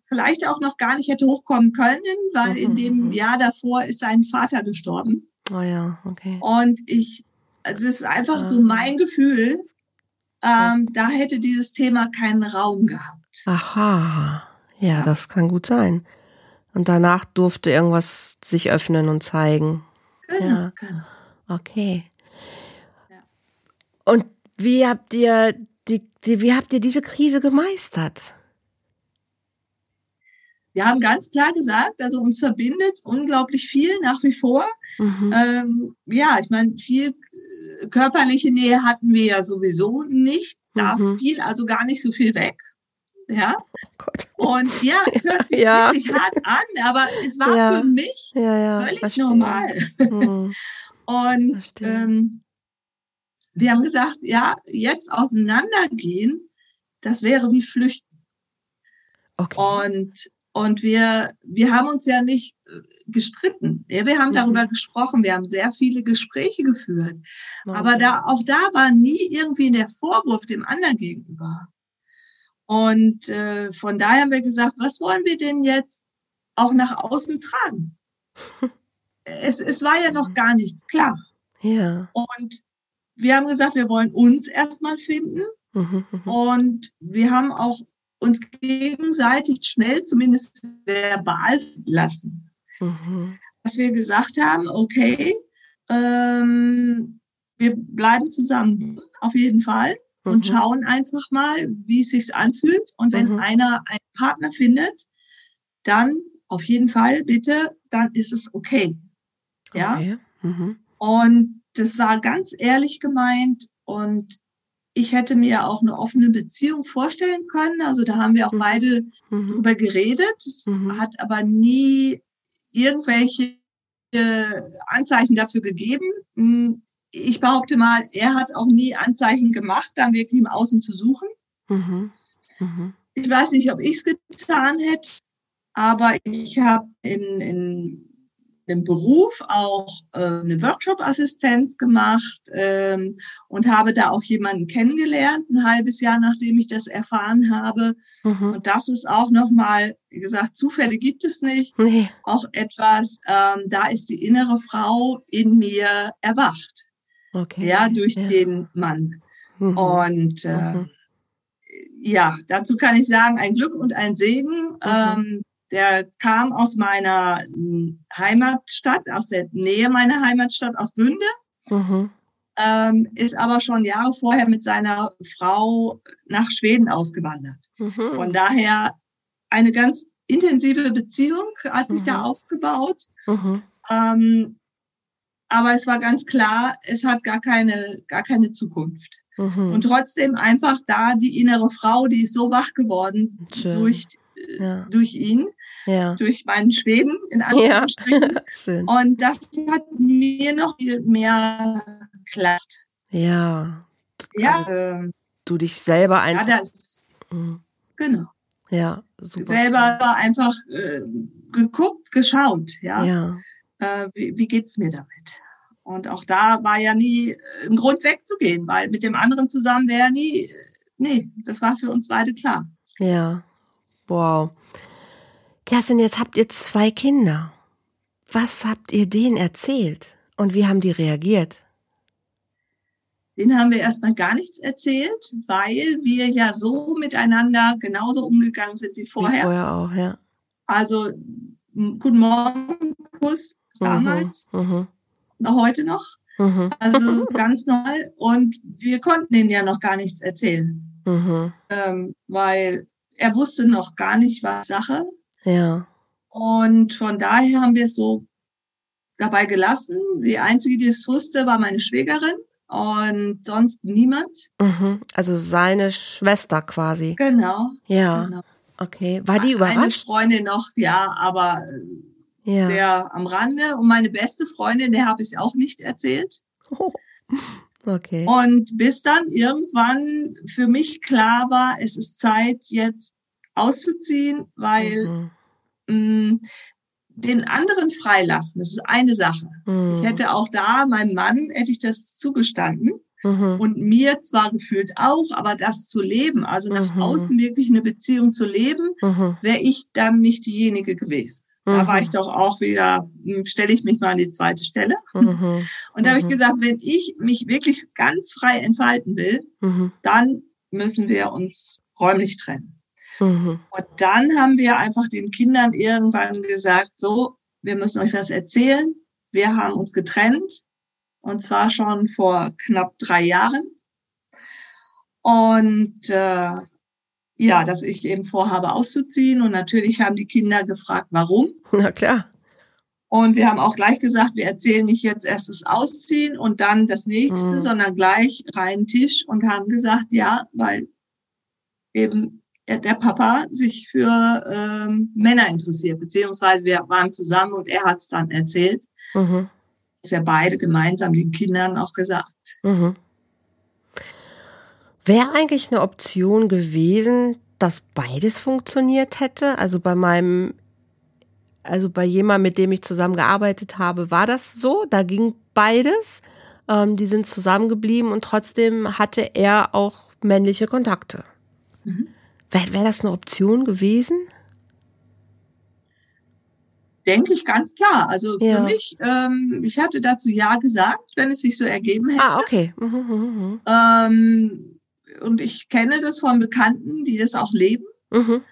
vielleicht auch noch gar nicht hätte hochkommen können, weil mhm. in dem mhm. Jahr davor ist sein Vater gestorben. Oh ja, okay. Und ich, also es ist einfach ah. so mein Gefühl, ähm, da hätte dieses Thema keinen Raum gehabt. Aha, ja, ja, das kann gut sein. Und danach durfte irgendwas sich öffnen und zeigen. Genau, ja. genau. Okay. Ja. Und wie habt ihr die, die, wie habt ihr diese Krise gemeistert? Wir haben ganz klar gesagt, also uns verbindet unglaublich viel nach wie vor. Mhm. Ähm, ja, ich meine, viel körperliche Nähe hatten wir ja sowieso nicht. Da mhm. fiel also gar nicht so viel weg. Ja. Oh und ja, es hört sich ja. wirklich hart an, aber es war ja. für mich ja, völlig Verstehe. normal. Mhm. und ähm, wir haben gesagt, ja, jetzt auseinandergehen, das wäre wie flüchten. Okay. Und und wir, wir haben uns ja nicht äh, gestritten. Ja, wir haben mhm. darüber gesprochen. Wir haben sehr viele Gespräche geführt. Okay. Aber da, auch da war nie irgendwie der Vorwurf dem anderen gegenüber. Und äh, von daher haben wir gesagt, was wollen wir denn jetzt auch nach außen tragen? es, es war ja noch mhm. gar nichts klar. Ja. Und wir haben gesagt, wir wollen uns erstmal finden. Mhm, mhm. Und wir haben auch uns gegenseitig schnell zumindest verbal lassen. Mhm. Dass wir gesagt haben, okay, ähm, wir bleiben zusammen auf jeden Fall mhm. und schauen einfach mal, wie es sich anfühlt. Und wenn mhm. einer einen Partner findet, dann auf jeden Fall bitte, dann ist es okay. Ja. Okay. Mhm. Und das war ganz ehrlich gemeint und ich hätte mir auch eine offene Beziehung vorstellen können. Also da haben wir auch mhm. beide mhm. drüber geredet. Es mhm. hat aber nie irgendwelche äh, Anzeichen dafür gegeben. Hm, ich behaupte mal, er hat auch nie Anzeichen gemacht, dann wirklich im Außen zu suchen. Mhm. Mhm. Ich weiß nicht, ob ich es getan hätte, aber ich habe in, in dem Beruf auch äh, eine Workshop-Assistenz gemacht ähm, und habe da auch jemanden kennengelernt, ein halbes Jahr nachdem ich das erfahren habe. Mhm. Und das ist auch nochmal, wie gesagt, Zufälle gibt es nicht. Nee. Auch etwas, ähm, da ist die innere Frau in mir erwacht. Okay. Ja, durch ja. den Mann. Mhm. Und äh, mhm. ja, dazu kann ich sagen, ein Glück und ein Segen. Mhm. Ähm, der kam aus meiner hm, Heimatstadt, aus der Nähe meiner Heimatstadt, aus Bünde. Mhm. Ähm, ist aber schon Jahre vorher mit seiner Frau nach Schweden ausgewandert. Mhm. Von daher eine ganz intensive Beziehung hat sich mhm. da aufgebaut. Mhm. Ähm, aber es war ganz klar, es hat gar keine, gar keine Zukunft. Mhm. Und trotzdem einfach da die innere Frau, die ist so wach geworden Schön. durch, ja. durch ihn, ja. durch meinen Schweden in Anführungsstrichen. Ja. Und das hat mir noch viel mehr geklappt. Ja. Ja. Also, ähm, du dich selber einfach. Ja, das, mhm. Genau. Ja, super. Selber einfach äh, geguckt, geschaut, ja. ja. Äh, wie, wie geht's mir damit? Und auch da war ja nie ein Grund wegzugehen, weil mit dem anderen zusammen wäre nie, nee, das war für uns beide klar. Ja, wow. Kerstin, jetzt habt ihr zwei Kinder. Was habt ihr denen erzählt und wie haben die reagiert? Den haben wir erstmal gar nichts erzählt, weil wir ja so miteinander genauso umgegangen sind wie vorher. Wie vorher auch, ja. Also Guten Morgen, Kuss mhm, damals, mhm, noch heute noch. Mhm. Also ganz neu. Und wir konnten ihnen ja noch gar nichts erzählen, mhm. ähm, weil er wusste noch gar nicht, was Sache. Ja. Und von daher haben wir es so dabei gelassen. Die einzige, die es wusste, war meine Schwägerin und sonst niemand. Mhm. Also seine Schwester quasi. Genau. Ja. Genau. Okay. War die überrascht? Eine Freundin noch, ja, aber ja. der am Rande. Und meine beste Freundin, der habe ich auch nicht erzählt. Oh. Okay. Und bis dann irgendwann für mich klar war, es ist Zeit, jetzt auszuziehen, weil mhm. mh, mm, den anderen freilassen, das ist eine Sache. Mhm. Ich hätte auch da, meinem Mann, hätte ich das zugestanden. Mhm. Und mir zwar gefühlt auch, aber das zu leben, also nach mhm. außen wirklich eine Beziehung zu leben, mhm. wäre ich dann nicht diejenige gewesen. Da war ich doch auch wieder, hm, stelle ich mich mal an die zweite Stelle. Und da habe ich gesagt, wenn ich mich wirklich ganz frei entfalten will, dann müssen wir uns räumlich trennen. Mhm. Und dann haben wir einfach den Kindern irgendwann gesagt, so, wir müssen euch was erzählen. Wir haben uns getrennt und zwar schon vor knapp drei Jahren. Und äh, ja, dass ich eben vorhabe auszuziehen. Und natürlich haben die Kinder gefragt, warum. Na klar. Und wir haben auch gleich gesagt, wir erzählen nicht jetzt erst das Ausziehen und dann das nächste, mhm. sondern gleich reinen Tisch und haben gesagt, ja, weil eben der Papa sich für ähm, Männer interessiert, beziehungsweise wir waren zusammen und er hat es dann erzählt. Mhm. Das ja beide gemeinsam den Kindern auch gesagt. Mhm. Wäre eigentlich eine Option gewesen, dass beides funktioniert hätte? Also bei meinem, also bei jemandem, mit dem ich zusammengearbeitet habe, war das so? Da ging beides. Ähm, die sind zusammengeblieben und trotzdem hatte er auch männliche Kontakte. Mhm. Wäre wär das eine Option gewesen? Denke ich ganz klar. Also ja. für mich, ähm, ich hatte dazu Ja gesagt, wenn es sich so ergeben hätte. Ah, okay. Mhm, mh, mh. Ähm, und ich kenne das von Bekannten, die das auch leben. Mhm.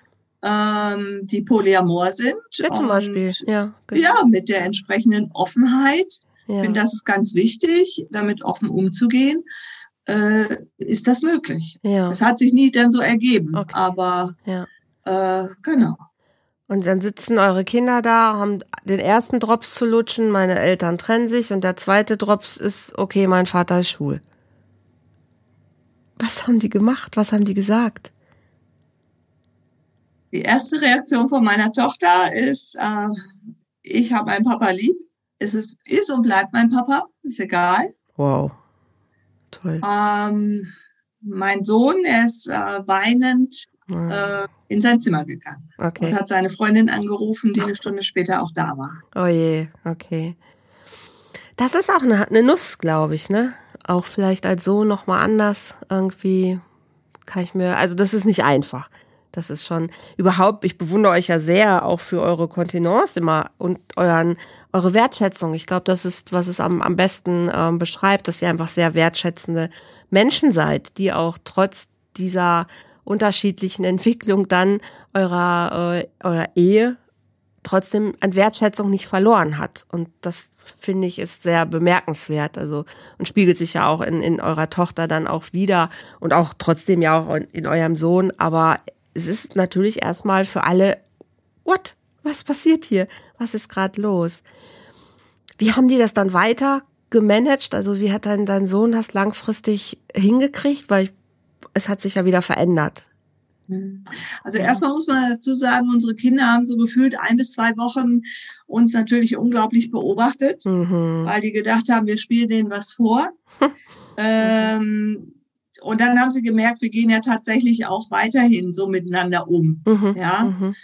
Ähm, die polyamor sind. Ja, zum Beispiel, ja. Genau. Ja, mit der entsprechenden Offenheit. Ja. Ich finde, das ist ganz wichtig, damit offen umzugehen äh, ist das möglich. Ja. Es hat sich nie dann so ergeben, okay. aber ja. äh, genau. Und dann sitzen eure Kinder da, haben den ersten Drops zu lutschen, meine Eltern trennen sich und der zweite Drops ist, okay, mein Vater ist schwul. Was haben die gemacht? Was haben die gesagt? Die erste Reaktion von meiner Tochter ist, äh, ich habe meinen Papa lieb. Es ist, ist und bleibt mein Papa, ist egal. Wow. Toll. Ähm, mein Sohn, er ist äh, weinend äh, in sein Zimmer gegangen Okay. und hat seine Freundin angerufen, die eine Stunde später auch da war. Oh je, okay. Das ist auch eine, eine Nuss, glaube ich, ne? Auch vielleicht als Sohn nochmal anders irgendwie kann ich mir, also das ist nicht einfach. Das ist schon überhaupt, ich bewundere euch ja sehr auch für eure Kontenance immer und euren, eure Wertschätzung. Ich glaube, das ist, was es am, am besten ähm, beschreibt, dass ihr einfach sehr wertschätzende Menschen seid, die auch trotz dieser unterschiedlichen Entwicklung dann eurer, äh, eurer Ehe trotzdem an Wertschätzung nicht verloren hat. Und das finde ich ist sehr bemerkenswert. Also und spiegelt sich ja auch in, in eurer Tochter dann auch wieder und auch trotzdem ja auch in, in eurem Sohn. Aber es ist natürlich erstmal für alle, what? Was passiert hier? Was ist gerade los? Wie haben die das dann weiter gemanagt? Also wie hat dein, dein Sohn das langfristig hingekriegt? Weil es hat sich ja wieder verändert. Also erstmal muss man dazu sagen, unsere Kinder haben so gefühlt ein bis zwei Wochen uns natürlich unglaublich beobachtet, Mhm. weil die gedacht haben, wir spielen denen was vor. ähm, und dann haben sie gemerkt, wir gehen ja tatsächlich auch weiterhin so miteinander um. Mhm. Ja. Mhm.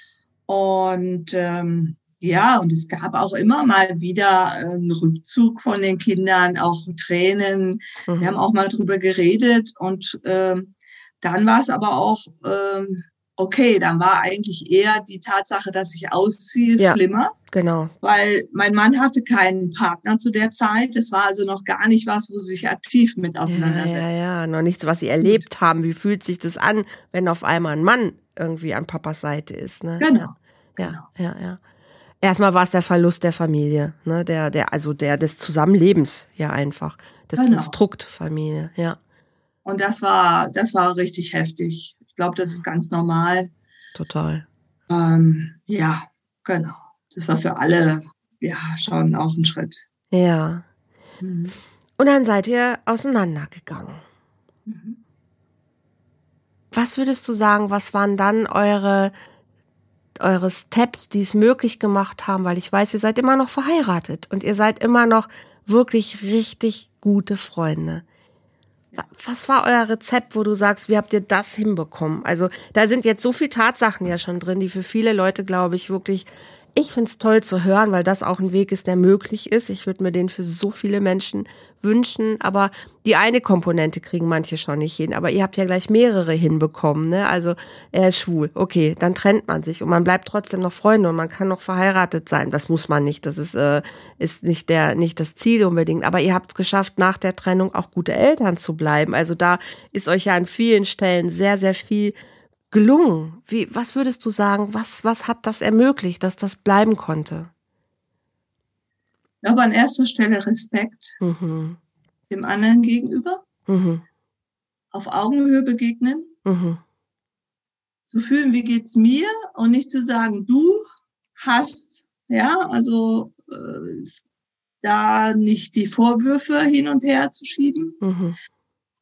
Und ähm, ja, und es gab auch immer mal wieder einen Rückzug von den Kindern, auch Tränen. Wir Mhm. haben auch mal drüber geredet und ähm, dann war es aber auch ähm, okay. Dann war eigentlich eher die Tatsache, dass ich ausziehe, Ja. schlimmer, Genau. weil mein Mann hatte keinen Partner zu der Zeit. Es war also noch gar nicht was, wo sie sich aktiv mit Ja, auseinandersetzen. ja, ja. Noch nichts, was sie erlebt haben. Wie fühlt sich das an, wenn auf einmal ein Mann irgendwie an Papas Seite ist? Ne? Genau. Ja, ja, ja. ja. Erstmal war es der Verlust der Familie, ne? Der, der, also der des Zusammenlebens, ja einfach. Das Genau. Konstrukt Familie, ja. Und das war, das war richtig heftig. Ich glaube, das ist ganz normal. Total. Ähm, ja, genau. Das war für alle ja schon auch ein Schritt. Ja. Mhm. Und dann seid ihr auseinandergegangen. Mhm. Was würdest du sagen, was waren dann eure, eure Steps, die es möglich gemacht haben? Weil ich weiß, ihr seid immer noch verheiratet und ihr seid immer noch wirklich richtig gute Freunde. Wa- Was war euer Rezept, wo du sagst, wie habt ihr das hinbekommen? Also da sind jetzt so viele Tatsachen ja schon drin, die für viele Leute, glaube ich, wirklich, ich find's toll zu hören, weil das auch ein Weg ist, der möglich ist. Ich würde mir den für so viele Menschen wünschen, aber die eine Komponente kriegen manche schon nicht hin. Aber ihr habt ja gleich mehrere hinbekommen, ne? Also er ist schwul, okay, dann trennt man sich und man bleibt trotzdem noch Freunde und man kann noch verheiratet sein. Das muss man nicht, das ist, äh, ist nicht der, nicht das Ziel unbedingt. Aber ihr habt es geschafft, nach der Trennung auch gute Eltern zu bleiben. Also da ist euch ja an vielen Stellen sehr, sehr viel gelungen. Wie, was würdest du sagen, was, was hat das ermöglicht, dass das bleiben konnte? Aber an erster Stelle Respekt Mhm. dem anderen gegenüber, Mhm. auf Augenhöhe begegnen, Mhm. zu fühlen, wie geht's mir und nicht zu sagen, du hast, ja, also äh, da nicht die Vorwürfe hin und her zu schieben. Mhm.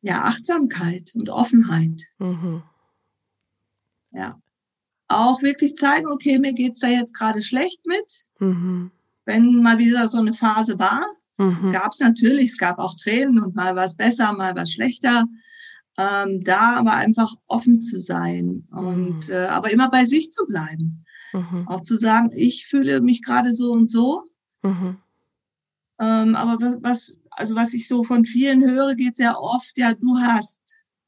Ja, Achtsamkeit und Offenheit. Mhm. Ja. Auch wirklich zeigen, okay, mir geht's da jetzt gerade schlecht mit. Mhm. Wenn mal wieder so eine Phase war, Mhm. gab's natürlich, es gab auch Tränen und mal was besser, mal was schlechter. Ähm, da aber einfach offen zu sein und Mhm. äh, aber immer bei sich zu bleiben. Mhm. Auch zu sagen, ich fühle mich gerade so und so. Mhm. Ähm, aber was, also was ich so von vielen höre, geht sehr oft, ja, du hast.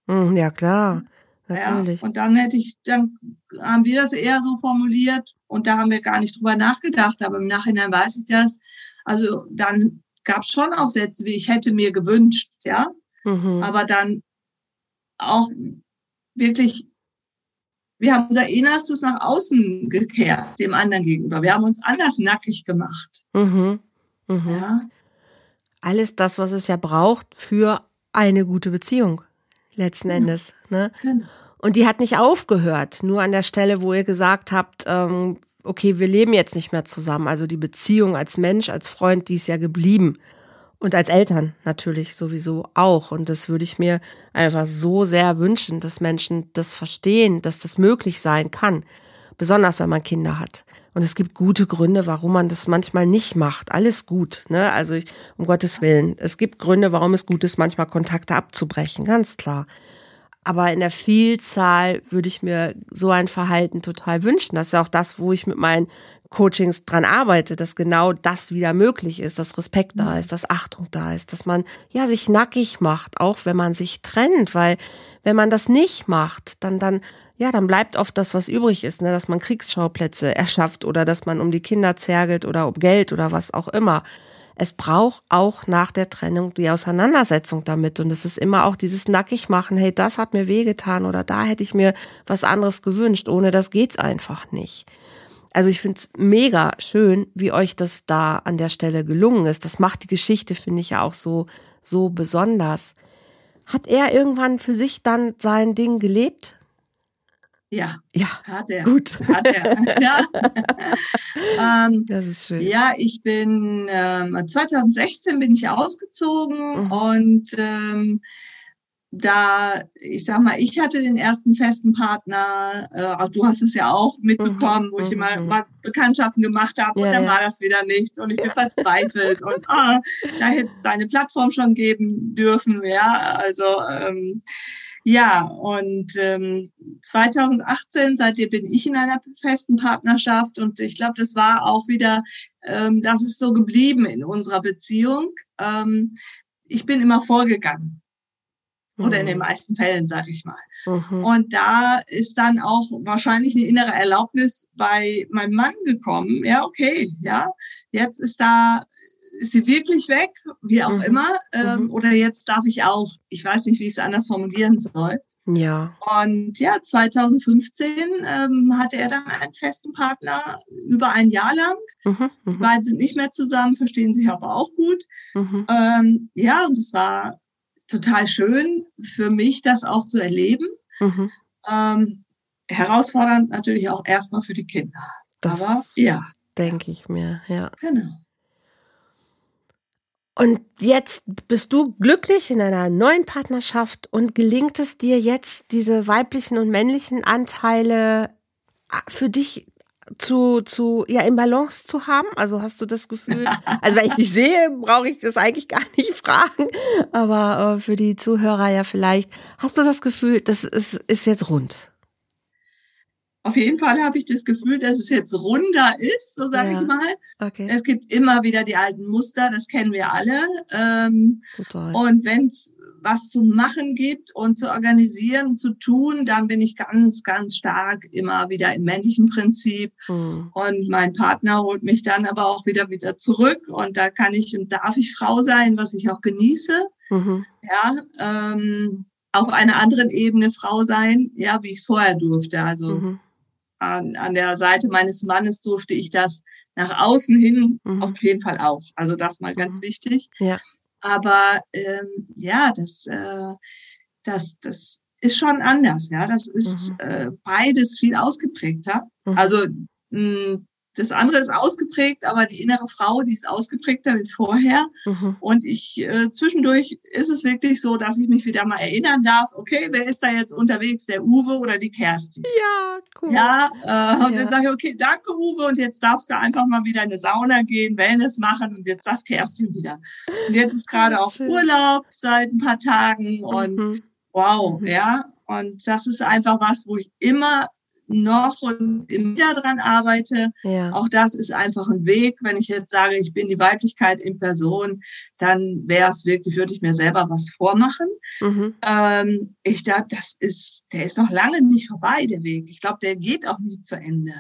Mhm. Ja, klar. Natürlich. Ja, und dann hätte ich, dann haben wir das eher so formuliert und da haben wir gar nicht drüber nachgedacht, aber im Nachhinein weiß ich das. Also dann gab es schon auch Sätze wie ich hätte mir gewünscht, ja, Mhm. aber dann auch wirklich, wir haben unser Innerstes nach außen gekehrt, dem anderen gegenüber. Wir haben uns anders nackig gemacht, Mhm. Mhm. ja. Alles das, was es ja braucht für eine gute Beziehung. Letzten Ja. Endes. Ne? Genau. Und die hat nicht aufgehört. Nur an der Stelle, wo ihr gesagt habt, ähm, okay, wir leben jetzt nicht mehr zusammen. Also die Beziehung als Mensch, als Freund, die ist ja geblieben. Und als Eltern natürlich sowieso auch. Und das würde ich mir einfach so sehr wünschen, dass Menschen das verstehen, dass das möglich sein kann. Besonders wenn man Kinder hat. Und es gibt gute Gründe, warum man das manchmal nicht macht. Alles gut, ne? Also ich, um Gottes Willen. Es gibt Gründe, warum es gut ist, manchmal Kontakte abzubrechen, ganz klar. Aber in der Vielzahl würde ich mir so ein Verhalten total wünschen. Das ist auch das, wo ich mit meinen Coachings dran arbeite, dass genau das wieder möglich ist, dass Respekt da ist, dass Achtung da ist, dass man ja sich nackig macht, auch wenn man sich trennt, weil wenn man das nicht macht, dann dann ja, dann bleibt oft das, was übrig ist, ne, dass man Kriegsschauplätze erschafft oder dass man um die Kinder zergelt oder um Geld oder was auch immer. Es braucht auch nach der Trennung die Auseinandersetzung damit. Und es ist immer auch dieses Nackigmachen, hey, das hat mir wehgetan oder da hätte ich mir was anderes gewünscht. Ohne das geht's einfach nicht. Also ich finde es mega schön, wie euch das da an der Stelle gelungen ist. Das macht die Geschichte, finde ich ja auch so, so besonders. Hat er irgendwann für sich dann sein Ding gelebt? Ja, ja, hat er. Gut. Hat er. ja. ähm, das ist schön. Ja, ich bin ähm, 2016 bin ich ausgezogen mhm. und ähm, da, ich sag mal, ich hatte den ersten festen Partner, äh, du hast es ja auch mitbekommen, mhm, wo ich immer mhm. mal Bekanntschaften gemacht habe ja, und dann ja. war das wieder nichts und ich bin verzweifelt und ah, da hätte es deine Plattform schon geben dürfen, ja, also ähm, ja, und ähm, 2018, seitdem bin ich in einer festen Partnerschaft und ich glaube, das war auch wieder, ähm, das ist so geblieben in unserer Beziehung. Ähm, ich bin immer vorgegangen. Oder in den mhm. meisten Fällen, sag ich mal. Mhm. Und da ist dann auch wahrscheinlich eine innere Erlaubnis bei meinem Mann gekommen. Ja, okay, ja, jetzt ist da ist sie wirklich weg, wie auch mhm. immer, ähm, mhm. oder jetzt darf ich auch. Ich weiß nicht, wie ich es anders formulieren soll. Ja. Und ja, 2015 ähm, hatte er dann einen festen Partner über ein Jahr lang. Mhm, mh. Beide sind nicht mehr zusammen, verstehen sich aber auch gut. Mhm. Ähm, ja, und es war total schön für mich, das auch zu erleben. Mhm. Ähm, herausfordernd natürlich auch erstmal für die Kinder. Das aber ja. Denke ich mir, ja. Genau. Und jetzt bist du glücklich in einer neuen Partnerschaft und gelingt es dir jetzt, diese weiblichen und männlichen Anteile ah, für dich zu, zu, ja, in Balance zu haben? Also hast du das Gefühl, also wenn ich dich sehe, brauche ich das eigentlich gar nicht fragen, aber äh, für die Zuhörer ja vielleicht, hast du das Gefühl, das ist, ist jetzt rund? Auf jeden Fall habe ich das Gefühl, dass es jetzt runder ist, so sage ja. ich mal. Okay. Es gibt immer wieder die alten Muster, das kennen wir alle. Ähm, Total. Und wenn es was zu machen gibt und zu organisieren, zu tun, dann bin ich ganz, ganz stark immer wieder im männlichen Prinzip. Mhm. Und mein Partner holt mich dann aber auch wieder wieder zurück. Und da kann ich und darf ich Frau sein, was ich auch genieße. Mhm. Ja, ähm, auf einer anderen Ebene Frau sein, ja, wie ich es vorher durfte. Also mhm an, an der Seite meines Mannes durfte ich das nach außen hin mhm. auf jeden Fall auch. Also das mal ganz mhm. wichtig. Ja. Aber ähm, ja, das, äh, das, das ist schon anders. Ja, das ist mhm. äh, beides viel ausgeprägter. Mhm. Also mh, das andere ist ausgeprägt, aber die innere Frau, die ist ausgeprägter wie vorher. Mhm. Und ich äh, zwischendurch ist es wirklich so, dass ich mich wieder mal erinnern darf, okay, wer ist da jetzt unterwegs, der Uwe oder die Kerstin? Ja, cool. Ja, äh, und ja. dann sage ich, okay, danke Uwe und jetzt darfst du einfach mal wieder in eine Sauna gehen, Wellness machen und jetzt sagt Kerstin wieder. Und jetzt ist gerade auch schön. Urlaub seit ein paar Tagen und mhm. wow, mhm. ja. Und das ist einfach was, wo ich immer noch und immer wieder dran arbeite. Ja. Auch das ist einfach ein Weg. Wenn ich jetzt sage, ich bin die Weiblichkeit in Person, dann wäre es wirklich, würde ich mir selber was vormachen. Mhm. Ähm, ich glaube, das ist, der ist noch lange nicht vorbei, der Weg. Ich glaube, der geht auch nicht zu Ende.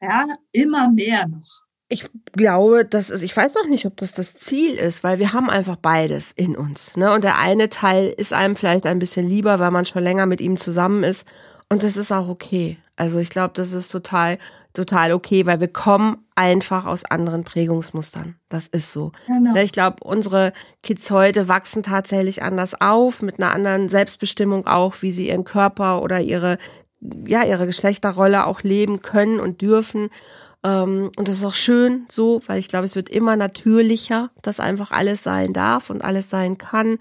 Ja, immer mehr noch. Ich glaube, das ist, ich weiß noch nicht, ob das das Ziel ist, weil wir haben einfach beides in uns. Ne? Und der eine Teil ist einem vielleicht ein bisschen lieber, weil man schon länger mit ihm zusammen ist. Und das ist auch okay. Also ich glaube, das ist total, total okay, weil wir kommen einfach aus anderen Prägungsmustern. Das ist so. Genau. Ich glaube, unsere Kids heute wachsen tatsächlich anders auf, mit einer anderen Selbstbestimmung auch, wie sie ihren Körper oder ihre, ja, ihre Geschlechterrolle auch leben können und dürfen. Ähm, und das ist auch schön so, weil ich glaube, es wird immer natürlicher, dass einfach alles sein darf und alles sein kann.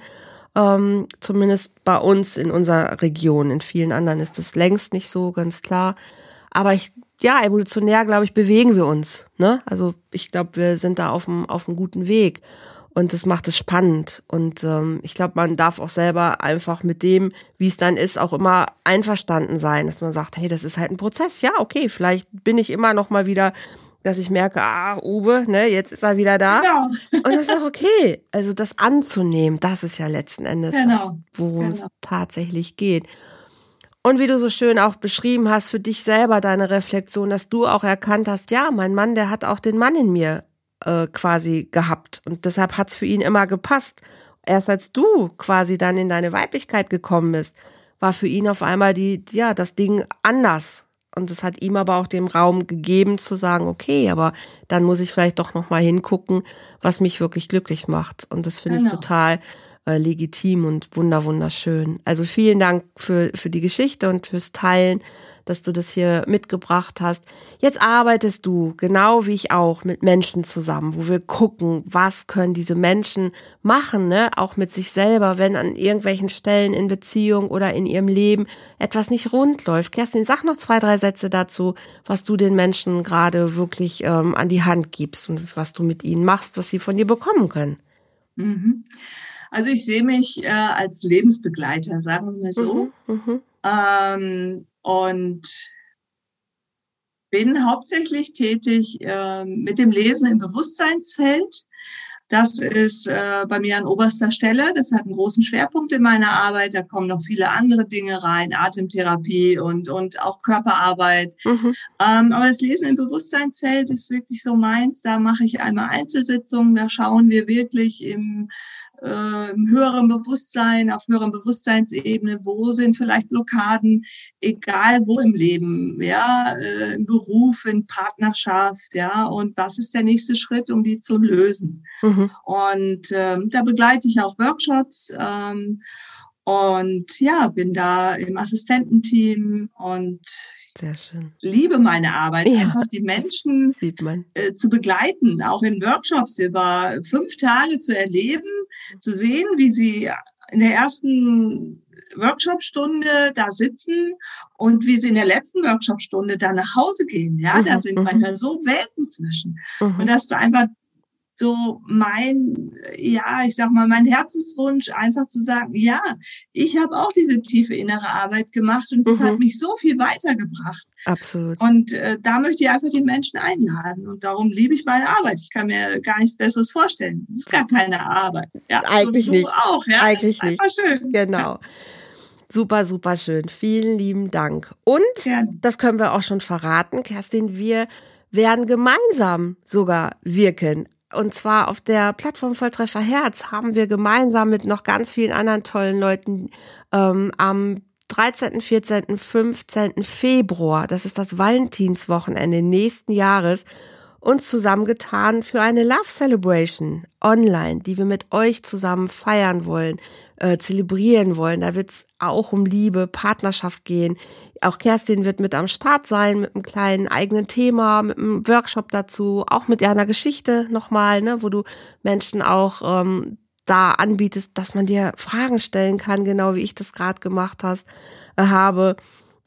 Ähm, zumindest bei uns in unserer Region. In vielen anderen ist das längst nicht so, ganz klar. Aber ich, ja, evolutionär, glaube ich, bewegen wir uns. Ne? Also ich glaube, wir sind da auf einem, auf guten Weg. Und das macht es spannend. Und ähm, ich glaube, man darf auch selber einfach mit dem, wie es dann ist, auch immer einverstanden sein, dass man sagt, hey, das ist halt ein Prozess. Ja, okay, vielleicht bin ich immer noch mal wieder, dass ich merke, ah, Uwe, ne, jetzt ist er wieder da. Genau. Und das ist auch okay. Also das anzunehmen, das ist ja letzten Endes genau. das, worum genau. es tatsächlich geht. Und wie du so schön auch beschrieben hast, für dich selber deine Reflexion, dass du auch erkannt hast, ja, mein Mann, der hat auch den Mann in mir äh, quasi gehabt. Und deshalb hat's für ihn immer gepasst. Erst als du quasi dann in deine Weiblichkeit gekommen bist, war für ihn auf einmal die, ja, das Ding anders. Und es hat ihm aber auch den Raum gegeben zu sagen, okay, aber dann muss ich vielleicht doch nochmal hingucken, was mich wirklich glücklich macht. Und das finde genau. ich total äh, legitim und wunder wunderschön. Also vielen Dank für, für die Geschichte und fürs Teilen, dass du das hier mitgebracht hast. Jetzt arbeitest du, genau wie ich auch, mit Menschen zusammen, wo wir gucken, was können diese Menschen machen, ne? auch mit sich selber, wenn an irgendwelchen Stellen in Beziehung oder in ihrem Leben etwas nicht rund läuft. Kerstin, sag noch zwei, drei Sätze dazu, was du den Menschen gerade wirklich ähm, an die Hand gibst und was du mit ihnen machst, was sie von dir bekommen können. Mhm. Also ich sehe mich äh, als Lebensbegleiter, sagen wir mal so. Mhm, mhm, ähm, und bin hauptsächlich tätig äh, mit dem Lesen im Bewusstseinsfeld. Das ist äh, bei mir an oberster Stelle. Das hat einen großen Schwerpunkt in meiner Arbeit. Da kommen noch viele andere Dinge rein, Atemtherapie und, und auch Körperarbeit. Mhm. Ähm, aber das Lesen im Bewusstseinsfeld ist wirklich so meins. Da mache ich einmal Einzelsitzungen. Da schauen wir wirklich im äh, im höheren Bewusstsein, auf höheren Bewusstseinsebene, wo sind vielleicht Blockaden, egal wo im Leben, ja, äh, im Beruf, in Partnerschaft, ja, und was ist der nächste Schritt, um die zu lösen. Mhm. Und ähm, da begleite ich auch Workshops. Ähm, und ja, bin da im Assistententeam und liebe meine Arbeit, ja, einfach die Menschen äh, zu begleiten, auch in Workshops über fünf Tage zu erleben, zu sehen, wie sie in der ersten Workshopstunde da sitzen und wie sie in der letzten Workshopstunde da nach Hause gehen. Ja, mhm, da sind mhm. manchmal so Welten zwischen. Mhm. Und dass du einfach so mein, ja, ich sag mal, mein Herzenswunsch, einfach zu sagen, ja, ich habe auch diese tiefe innere Arbeit gemacht und das mhm. hat mich so viel weitergebracht. Absolut. Und äh, da möchte ich einfach die Menschen einladen und darum liebe ich meine Arbeit. Ich kann mir gar nichts Besseres vorstellen. Es ist gar keine Arbeit. Ja, Eigentlich nicht. Auch, ja. Eigentlich nicht. schön. Genau. Super, super schön. Vielen lieben Dank. Und Gerne. das können wir auch schon verraten, Kerstin, wir werden gemeinsam sogar wirken und zwar auf der Plattform Volltreffer Herz haben wir gemeinsam mit noch ganz vielen anderen tollen Leuten ähm, am 13., 14., 15. Februar, das ist das Valentinswochenende nächsten Jahres, uns zusammengetan für eine Love Celebration online, die wir mit euch zusammen feiern wollen, äh, zelebrieren wollen. Da wird es auch um Liebe, Partnerschaft gehen. Auch Kerstin wird mit am Start sein, mit einem kleinen eigenen Thema, mit einem Workshop dazu, auch mit einer Geschichte nochmal, ne, wo du Menschen auch ähm, da anbietest, dass man dir Fragen stellen kann, genau wie ich das gerade gemacht hast, äh, habe.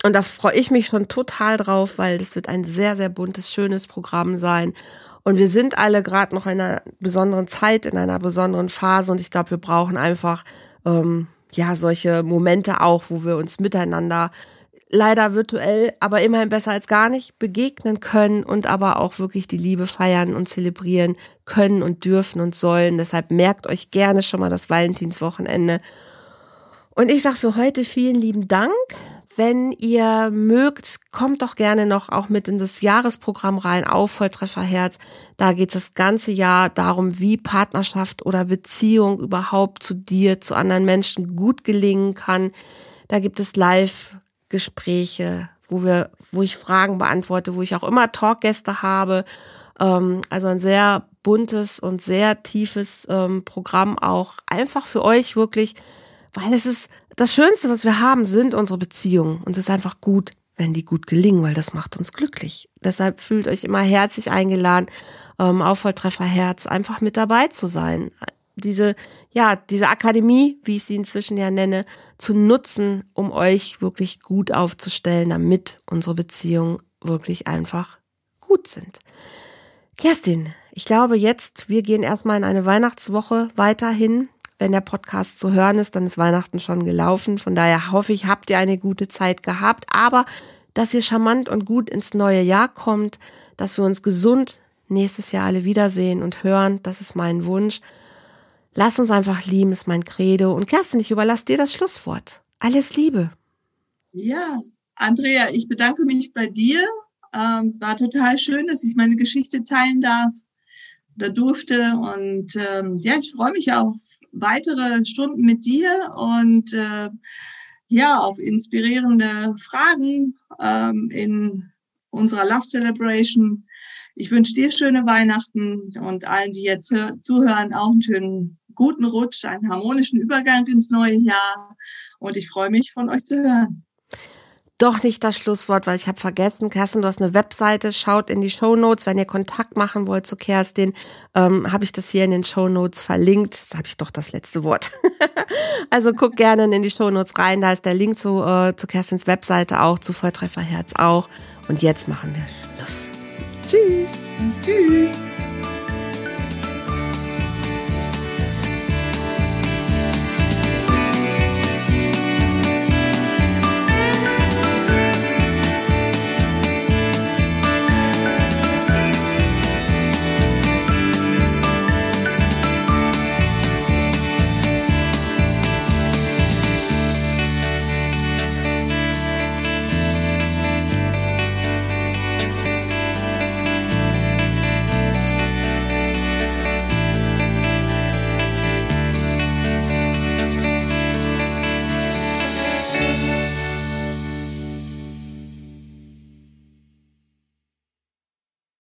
Und da freue ich mich schon total drauf, weil das wird ein sehr, sehr buntes, schönes Programm sein. Und wir sind alle gerade noch in einer besonderen Zeit, in einer besonderen Phase. Und ich glaube, wir brauchen einfach ähm, ja solche Momente auch, wo wir uns miteinander leider virtuell, aber immerhin besser als gar nicht begegnen können und aber auch wirklich die Liebe feiern und zelebrieren können und dürfen und sollen. Deshalb merkt euch gerne schon mal das Valentinswochenende. Und ich sage für heute vielen lieben Dank wenn ihr mögt, kommt doch gerne noch auch mit in das Jahresprogramm rein auf Volltrefferherz. Da geht es das ganze Jahr darum, wie Partnerschaft oder Beziehung überhaupt zu dir, zu anderen Menschen gut gelingen kann. Da gibt es Live-Gespräche, wo wir, wo ich Fragen beantworte, wo ich auch immer Talkgäste habe. Ähm, also ein sehr buntes und sehr tiefes ähm, Programm auch einfach für euch wirklich, weil es ist das Schönste, was wir haben, sind unsere Beziehungen. Und es ist einfach gut, wenn die gut gelingen, weil das macht uns glücklich. Deshalb fühlt euch immer herzlich eingeladen, ähm, auf Volltreffer Herz einfach mit dabei zu sein. Diese, ja, diese Akademie, wie ich sie inzwischen ja nenne, zu nutzen, um euch wirklich gut aufzustellen, damit unsere Beziehungen wirklich einfach gut sind. Kerstin, ich glaube jetzt, wir gehen erstmal in eine Weihnachtswoche weiterhin. Wenn der Podcast zu hören ist, dann ist Weihnachten schon gelaufen. Von daher hoffe ich, habt ihr eine gute Zeit gehabt. Aber dass ihr charmant und gut ins neue Jahr kommt, dass wir uns gesund nächstes Jahr alle wiedersehen und hören, das ist mein Wunsch. Lass uns einfach lieben, ist mein Credo. Und Kerstin, ich überlasse dir das Schlusswort. Alles Liebe. Ja, Andrea, ich bedanke mich bei dir. Ähm, war total schön, dass ich meine Geschichte teilen darf oder durfte. Und ähm, ja, ich freue mich auf weitere Stunden mit dir und äh, ja, auf inspirierende Fragen ähm, in unserer Love Celebration. Ich wünsche dir schöne Weihnachten und allen, die jetzt zuhören, auch einen schönen guten Rutsch, einen harmonischen Übergang ins neue Jahr. Und ich freue mich, von euch zu hören doch nicht das Schlusswort, weil ich habe vergessen, Kerstin, du hast eine Webseite, schaut in die Show Notes, wenn ihr Kontakt machen wollt zu Kerstin, ähm, habe ich das hier in den Show Notes verlinkt. Da habe ich doch das letzte Wort. also guck gerne in die Show Notes rein, da ist der Link zu, äh, zu Kerstins Webseite auch, zu Volltreffer Herz auch. Und jetzt machen wir Schluss. Tschüss. Tschüss.